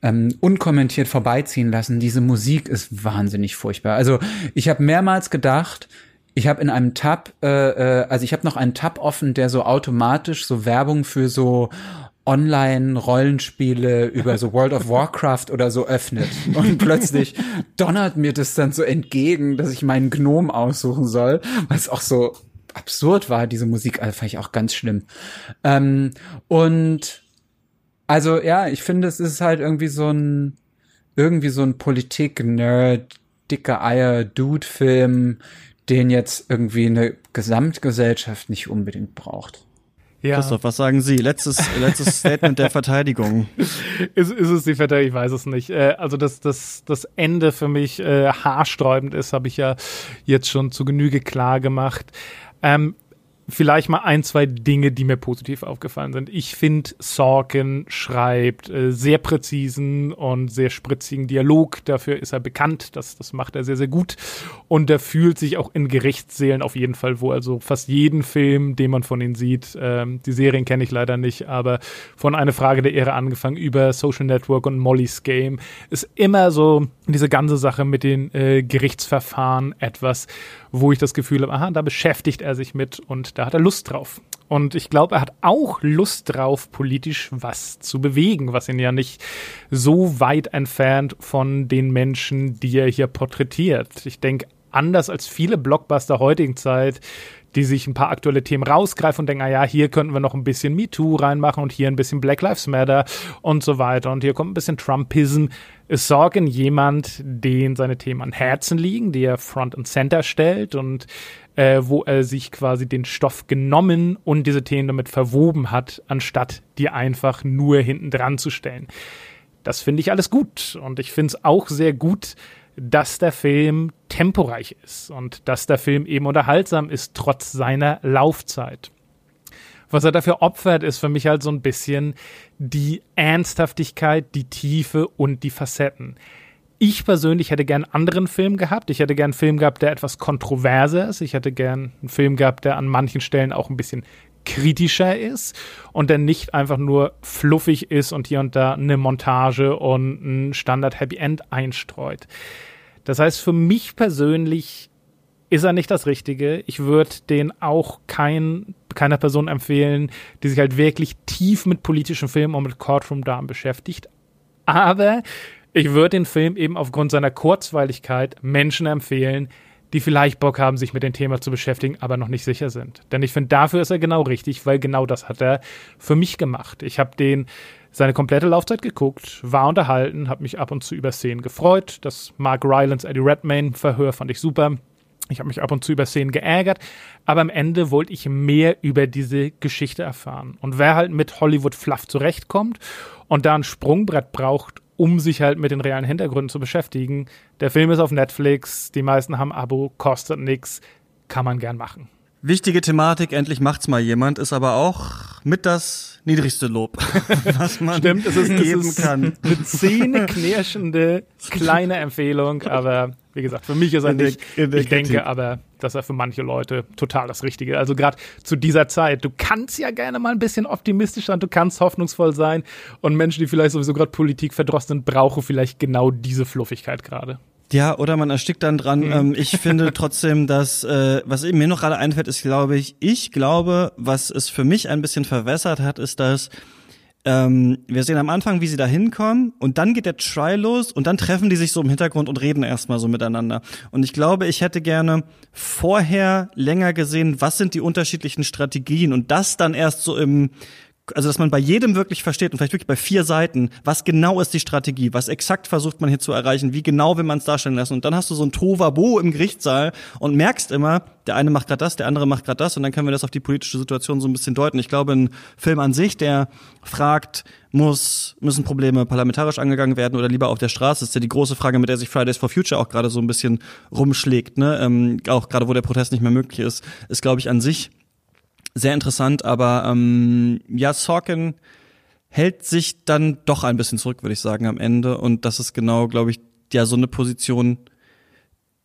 ähm, unkommentiert vorbeiziehen lassen. Diese Musik ist wahnsinnig furchtbar. Also ich habe mehrmals gedacht, ich habe in einem Tab, äh, äh, also ich habe noch einen Tab offen, der so automatisch so Werbung für so Online-Rollenspiele über so World of Warcraft oder so öffnet. Und plötzlich donnert mir das dann so entgegen, dass ich meinen Gnom aussuchen soll, was auch so absurd war, diese Musik, also fand ich auch ganz schlimm. Ähm, und also ja, ich finde, es ist halt irgendwie so ein, irgendwie so ein Politik-Nerd, dicke Eier-Dude-Film, den jetzt irgendwie eine Gesamtgesellschaft nicht unbedingt braucht. Ja. Christoph, was sagen Sie? Letztes, letztes <laughs> Statement der Verteidigung. Ist, ist es die Verteidigung? Ich weiß es nicht. Äh, also, dass das, das Ende für mich äh, haarsträubend ist, habe ich ja jetzt schon zu Genüge klar gemacht. Ähm, vielleicht mal ein, zwei Dinge, die mir positiv aufgefallen sind. Ich finde, Sorkin schreibt äh, sehr präzisen und sehr spritzigen Dialog. Dafür ist er bekannt. Das, das macht er sehr, sehr gut. Und er fühlt sich auch in Gerichtssälen auf jeden Fall wohl. Also fast jeden Film, den man von ihm sieht, ähm, die Serien kenne ich leider nicht, aber von Eine Frage der Ehre angefangen über Social Network und Molly's Game ist immer so diese ganze Sache mit den äh, Gerichtsverfahren etwas, wo ich das Gefühl habe, aha, da beschäftigt er sich mit und da hat er Lust drauf. Und ich glaube, er hat auch Lust drauf, politisch was zu bewegen, was ihn ja nicht so weit entfernt von den Menschen, die er hier porträtiert. Ich denke, anders als viele Blockbuster heutigen Zeit, die sich ein paar aktuelle Themen rausgreifen und denken, ah ja, hier könnten wir noch ein bisschen MeToo reinmachen und hier ein bisschen Black Lives Matter und so weiter und hier kommt ein bisschen Trumpism. Ist Sorgen jemand, den seine Themen an Herzen liegen, die er Front and Center stellt und äh, wo er sich quasi den Stoff genommen und diese Themen damit verwoben hat, anstatt die einfach nur hinten dran zu stellen. Das finde ich alles gut und ich finde es auch sehr gut, dass der Film temporeich ist und dass der Film eben unterhaltsam ist, trotz seiner Laufzeit. Was er dafür opfert, ist für mich halt so ein bisschen die Ernsthaftigkeit, die Tiefe und die Facetten. Ich persönlich hätte gern einen anderen Film gehabt. Ich hätte gern einen Film gehabt, der etwas kontroverser ist. Ich hätte gern einen Film gehabt, der an manchen Stellen auch ein bisschen kritischer ist und der nicht einfach nur fluffig ist und hier und da eine Montage und ein Standard Happy End einstreut. Das heißt, für mich persönlich ist er nicht das Richtige. Ich würde den auch kein, keiner Person empfehlen, die sich halt wirklich tief mit politischen Filmen und mit Courtroom Damen beschäftigt. Aber ich würde den Film eben aufgrund seiner Kurzweiligkeit Menschen empfehlen, die vielleicht Bock haben, sich mit dem Thema zu beschäftigen, aber noch nicht sicher sind. Denn ich finde, dafür ist er genau richtig, weil genau das hat er für mich gemacht. Ich habe den seine komplette Laufzeit geguckt, war unterhalten, habe mich ab und zu über Szenen gefreut. Das Mark Rylance Eddie Redmayne Verhör fand ich super. Ich habe mich ab und zu über Szenen geärgert, aber am Ende wollte ich mehr über diese Geschichte erfahren. Und wer halt mit Hollywood Fluff zurechtkommt und da ein Sprungbrett braucht, um sich halt mit den realen Hintergründen zu beschäftigen. Der Film ist auf Netflix, die meisten haben Abo, kostet nix, kann man gern machen. Wichtige Thematik, endlich macht's mal jemand, ist aber auch mit das niedrigste Lob, <laughs> was man Stimmt, es ist, geben es ist kann. Eine zähneknirschende kleine Empfehlung, aber wie gesagt, für mich ist er nicht. Ich denke aber, dass er für manche Leute total das Richtige. Also gerade zu dieser Zeit, du kannst ja gerne mal ein bisschen optimistisch sein, du kannst hoffnungsvoll sein und Menschen, die vielleicht sowieso gerade Politik verdrossen sind, brauchen vielleicht genau diese Fluffigkeit gerade. Ja, oder man erstickt dann dran. Mhm. Ähm, ich finde <laughs> trotzdem, dass, äh, was mir noch gerade einfällt, ist, glaube ich, ich glaube, was es für mich ein bisschen verwässert hat, ist, dass ähm, wir sehen am Anfang, wie sie da hinkommen und dann geht der Try los und dann treffen die sich so im Hintergrund und reden erstmal so miteinander. Und ich glaube, ich hätte gerne vorher länger gesehen, was sind die unterschiedlichen Strategien und das dann erst so im also dass man bei jedem wirklich versteht und vielleicht wirklich bei vier Seiten, was genau ist die Strategie, was exakt versucht man hier zu erreichen, wie genau will man es darstellen lassen. Und dann hast du so ein Tovabo im Gerichtssaal und merkst immer, der eine macht gerade das, der andere macht gerade das und dann können wir das auf die politische Situation so ein bisschen deuten. Ich glaube, ein Film an sich, der fragt, muss, müssen Probleme parlamentarisch angegangen werden oder lieber auf der Straße, ist ja die große Frage, mit der sich Fridays for Future auch gerade so ein bisschen rumschlägt, ne? Ähm, auch gerade wo der Protest nicht mehr möglich ist, ist, glaube ich, an sich sehr interessant, aber ähm, ja, Sorkin hält sich dann doch ein bisschen zurück, würde ich sagen, am Ende. Und das ist genau, glaube ich, ja so eine Position,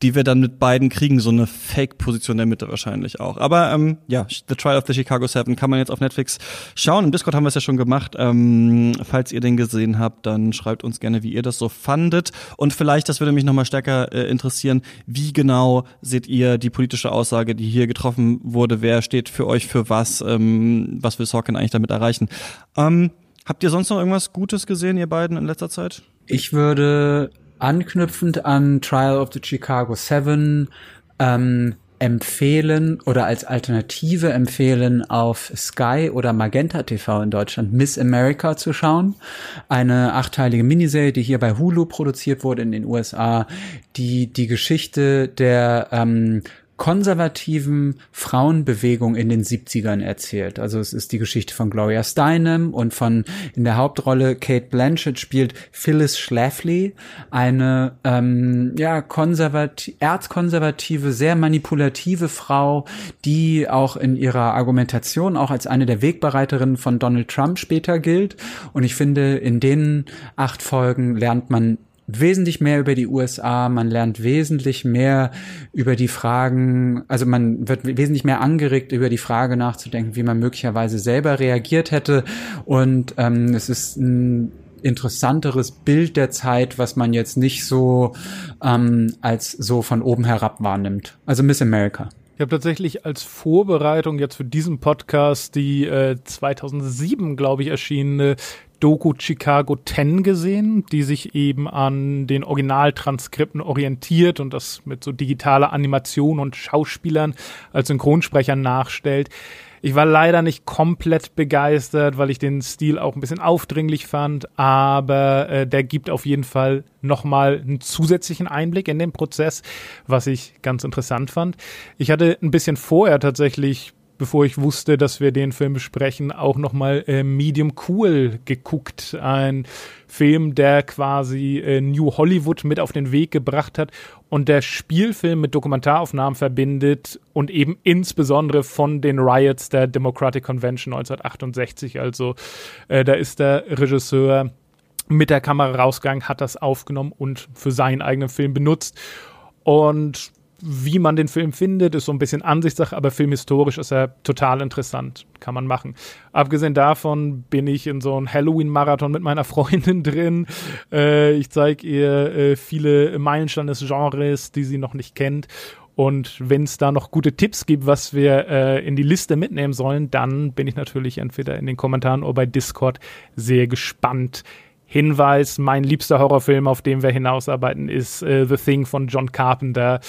die wir dann mit beiden kriegen, so eine Fake-Position der Mitte wahrscheinlich auch. Aber ähm, ja, The Trial of the Chicago Seven kann man jetzt auf Netflix schauen. Im Discord haben wir es ja schon gemacht. Ähm, falls ihr den gesehen habt, dann schreibt uns gerne, wie ihr das so fandet. Und vielleicht, das würde mich nochmal stärker äh, interessieren, wie genau seht ihr die politische Aussage, die hier getroffen wurde? Wer steht für euch für was? Ähm, was will Sorkin eigentlich damit erreichen? Ähm, habt ihr sonst noch irgendwas Gutes gesehen, ihr beiden, in letzter Zeit? Ich würde anknüpfend an Trial of the Chicago Seven ähm, empfehlen oder als Alternative empfehlen, auf Sky oder Magenta TV in Deutschland Miss America zu schauen. Eine achteilige Miniserie, die hier bei Hulu produziert wurde in den USA, die die Geschichte der ähm, konservativen Frauenbewegung in den 70ern erzählt. Also es ist die Geschichte von Gloria Steinem und von in der Hauptrolle Kate Blanchett spielt Phyllis Schlafly, eine ähm, ja konservativ, erzkonservative, sehr manipulative Frau, die auch in ihrer Argumentation auch als eine der Wegbereiterinnen von Donald Trump später gilt. Und ich finde, in den acht Folgen lernt man wesentlich mehr über die USA, man lernt wesentlich mehr über die Fragen, also man wird wesentlich mehr angeregt, über die Frage nachzudenken, wie man möglicherweise selber reagiert hätte. Und ähm, es ist ein interessanteres Bild der Zeit, was man jetzt nicht so ähm, als so von oben herab wahrnimmt. Also Miss America. Ich habe tatsächlich als Vorbereitung jetzt für diesen Podcast die äh, 2007, glaube ich, erschienene Doku Chicago 10 gesehen, die sich eben an den Originaltranskripten orientiert und das mit so digitaler Animation und Schauspielern als Synchronsprecher nachstellt. Ich war leider nicht komplett begeistert, weil ich den Stil auch ein bisschen aufdringlich fand, aber äh, der gibt auf jeden Fall nochmal einen zusätzlichen Einblick in den Prozess, was ich ganz interessant fand. Ich hatte ein bisschen vorher tatsächlich bevor ich wusste, dass wir den Film besprechen, auch nochmal äh, Medium Cool geguckt. Ein Film, der quasi äh, New Hollywood mit auf den Weg gebracht hat und der Spielfilm mit Dokumentaraufnahmen verbindet und eben insbesondere von den Riots der Democratic Convention 1968. Also äh, da ist der Regisseur mit der Kamera rausgegangen, hat das aufgenommen und für seinen eigenen Film benutzt. Und wie man den Film findet, ist so ein bisschen Ansichtssache, aber filmhistorisch ist er total interessant. Kann man machen. Abgesehen davon bin ich in so einem Halloween-Marathon mit meiner <laughs> Freundin drin. Äh, ich zeige ihr äh, viele Meilensteine des Genres, die sie noch nicht kennt. Und wenn es da noch gute Tipps gibt, was wir äh, in die Liste mitnehmen sollen, dann bin ich natürlich entweder in den Kommentaren oder bei Discord sehr gespannt. Hinweis, mein liebster Horrorfilm, auf den wir hinausarbeiten, ist äh, The Thing von John Carpenter.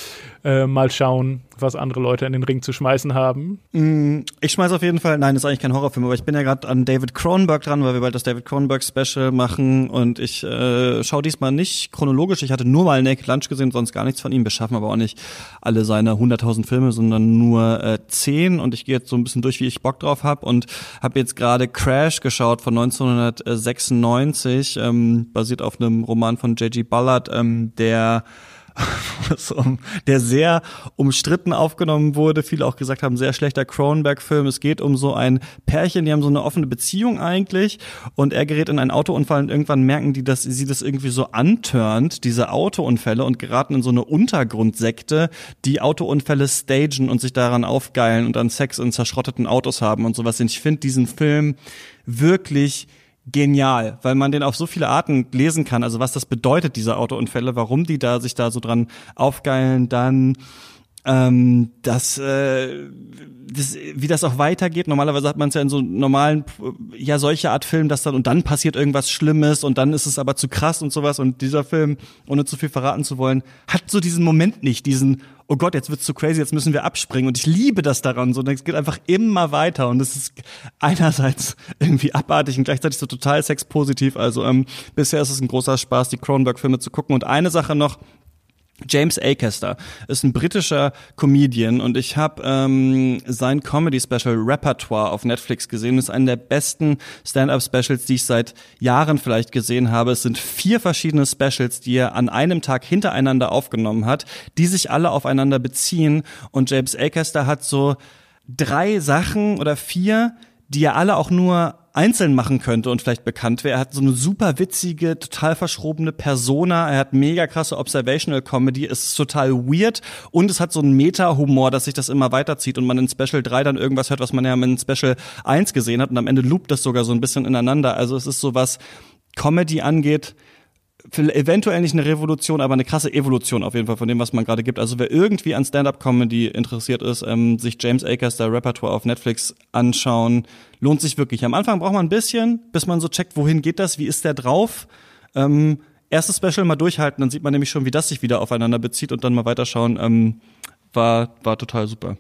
Äh, mal schauen, was andere Leute in den Ring zu schmeißen haben. Mm, ich schmeiß auf jeden Fall, nein, ist eigentlich kein Horrorfilm, aber ich bin ja gerade an David Cronenberg dran, weil wir bald das David Cronenberg Special machen und ich äh, schaue diesmal nicht chronologisch. Ich hatte nur mal Naked Lunch gesehen, sonst gar nichts von ihm. Wir schaffen aber auch nicht alle seine 100.000 Filme, sondern nur äh, 10 und ich gehe jetzt so ein bisschen durch, wie ich Bock drauf habe und habe jetzt gerade Crash geschaut von 1996, ähm, basiert auf einem Roman von J.G. Ballard, ähm, der <laughs> der sehr umstritten aufgenommen wurde. Viele auch gesagt haben, sehr schlechter Cronenberg-Film. Es geht um so ein Pärchen, die haben so eine offene Beziehung eigentlich und er gerät in einen Autounfall und irgendwann merken die, dass sie das irgendwie so antörnt, diese Autounfälle und geraten in so eine Untergrundsekte, die Autounfälle stagen und sich daran aufgeilen und dann Sex in zerschrotteten Autos haben und sowas. Und ich finde diesen Film wirklich genial, weil man den auf so viele Arten lesen kann. Also was das bedeutet, diese Autounfälle, warum die da sich da so dran aufgeilen, dann ähm, das, äh, das, wie das auch weitergeht. Normalerweise hat man es ja in so normalen, ja, solche Art Film, dass dann und dann passiert irgendwas Schlimmes und dann ist es aber zu krass und sowas. Und dieser Film, ohne zu viel verraten zu wollen, hat so diesen Moment nicht, diesen, oh Gott, jetzt wird's zu crazy, jetzt müssen wir abspringen. Und ich liebe das daran. So, es geht einfach immer weiter. Und es ist einerseits irgendwie abartig und gleichzeitig so total sexpositiv. Also ähm, bisher ist es ein großer Spaß, die Cronenberg-Filme zu gucken. Und eine Sache noch, James Acaster ist ein britischer Comedian und ich habe ähm, sein Comedy-Special Repertoire auf Netflix gesehen. Das ist einer der besten Stand-up-Specials, die ich seit Jahren vielleicht gesehen habe. Es sind vier verschiedene Specials, die er an einem Tag hintereinander aufgenommen hat, die sich alle aufeinander beziehen. Und James Acaster hat so drei Sachen oder vier, die er alle auch nur einzeln machen könnte und vielleicht bekannt wäre. Er hat so eine super witzige, total verschrobene Persona. Er hat mega krasse Observational Comedy. Es ist total weird und es hat so einen Meta-Humor, dass sich das immer weiterzieht und man in Special 3 dann irgendwas hört, was man ja in Special 1 gesehen hat und am Ende loopt das sogar so ein bisschen ineinander. Also es ist so was Comedy angeht, eventuell nicht eine Revolution, aber eine krasse Evolution auf jeden Fall von dem, was man gerade gibt. Also wer irgendwie an Stand-up-Comedy interessiert ist, ähm, sich James Akers der Repertoire auf Netflix anschauen, lohnt sich wirklich. Am Anfang braucht man ein bisschen, bis man so checkt, wohin geht das, wie ist der drauf. Ähm, erstes Special mal durchhalten, dann sieht man nämlich schon, wie das sich wieder aufeinander bezieht und dann mal weiterschauen. Ähm, war, war total super.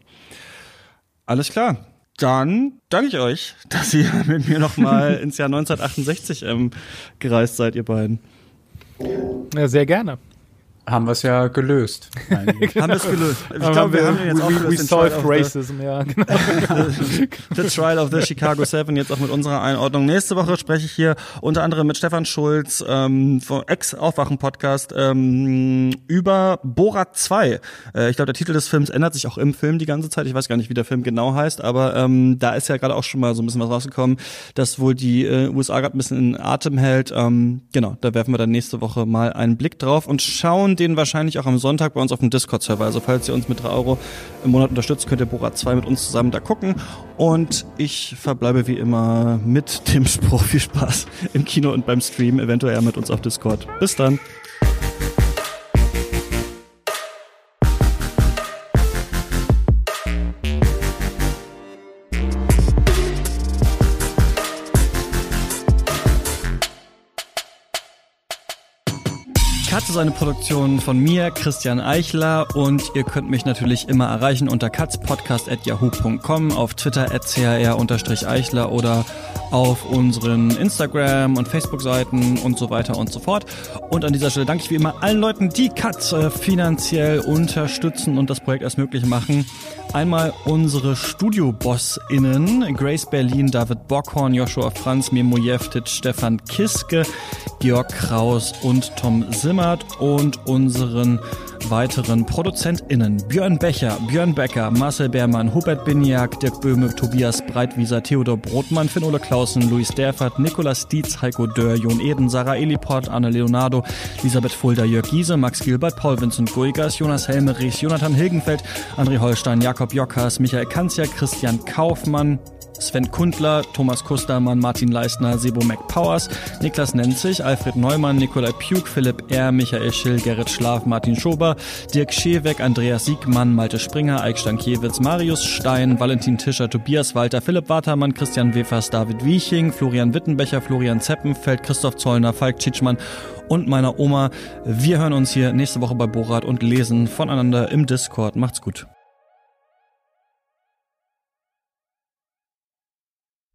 Alles klar. Dann danke ich euch, <laughs> dass ihr mit mir nochmal ins Jahr 1968 ähm, gereist seid, ihr beiden. Sehr gerne haben wir es ja gelöst. <laughs> genau. Haben wir es gelöst. Ich glaube, wir, haben jetzt auch we, we solved Racism, ja, <laughs> genau. <laughs> the, Trial of the Chicago Seven, jetzt auch mit unserer Einordnung. Nächste Woche spreche ich hier unter anderem mit Stefan Schulz ähm, vom Ex-Aufwachen-Podcast ähm, über Borat 2. Äh, ich glaube, der Titel des Films ändert sich auch im Film die ganze Zeit. Ich weiß gar nicht, wie der Film genau heißt, aber ähm, da ist ja gerade auch schon mal so ein bisschen was rausgekommen, dass wohl die äh, USA gerade ein bisschen in Atem hält. Ähm, genau, da werfen wir dann nächste Woche mal einen Blick drauf und schauen den wahrscheinlich auch am Sonntag bei uns auf dem Discord-Server. Also falls ihr uns mit 3 Euro im Monat unterstützt, könnt ihr Borat 2 mit uns zusammen da gucken. Und ich verbleibe wie immer mit dem Spruch viel Spaß im Kino und beim Stream, eventuell mit uns auf Discord. Bis dann. Ist eine Produktion von mir, Christian Eichler und ihr könnt mich natürlich immer erreichen unter katzpodcast.yahoo.com, auf Twitter at chr-eichler oder auf unseren Instagram- und Facebook-Seiten und so weiter und so fort. Und an dieser Stelle danke ich wie immer allen Leuten, die Katz äh, finanziell unterstützen und das Projekt erst möglich machen. Einmal unsere Studio-BossInnen, Grace Berlin, David Bockhorn, Joshua Franz, Memo Jeftic, Stefan Kiske, Georg Kraus und Tom Simmert und unseren weiteren ProduzentInnen Björn Becher, Björn Becker, Marcel Beermann, Hubert Biniak, Dirk Böhme, Tobias Breitwieser, Theodor Brotmann, Finn-Ole Clausen, Luis Derfert, Nikolas Dietz, Heiko Dörr, Jon Eden, Sarah Eliport, Anne Leonardo, Elisabeth Fulda, Jörg Giese, Max Gilbert, Paul Vincent Guigas, Jonas Helmerich, Jonathan Hilgenfeld, André Holstein, Jakob Jockers, Michael Kanzia, Christian Kaufmann, Sven Kundler, Thomas Kustermann, Martin Leistner, Sebo McPowers, Niklas Nenzig, Alfred Neumann, Nikolai Puk, Philipp R., Michael Schill, Gerrit Schlaf, Martin Schober, Dirk Scheweck, Andreas Siegmann, Malte Springer, Eik Stankiewicz, Marius Stein, Valentin Tischer, Tobias Walter, Philipp Watermann, Christian Wefers, David Wieching, Florian Wittenbecher, Florian Zeppenfeld, Christoph Zollner, Falk Tschitschmann und meiner Oma. Wir hören uns hier nächste Woche bei Borat und lesen voneinander im Discord. Macht's gut.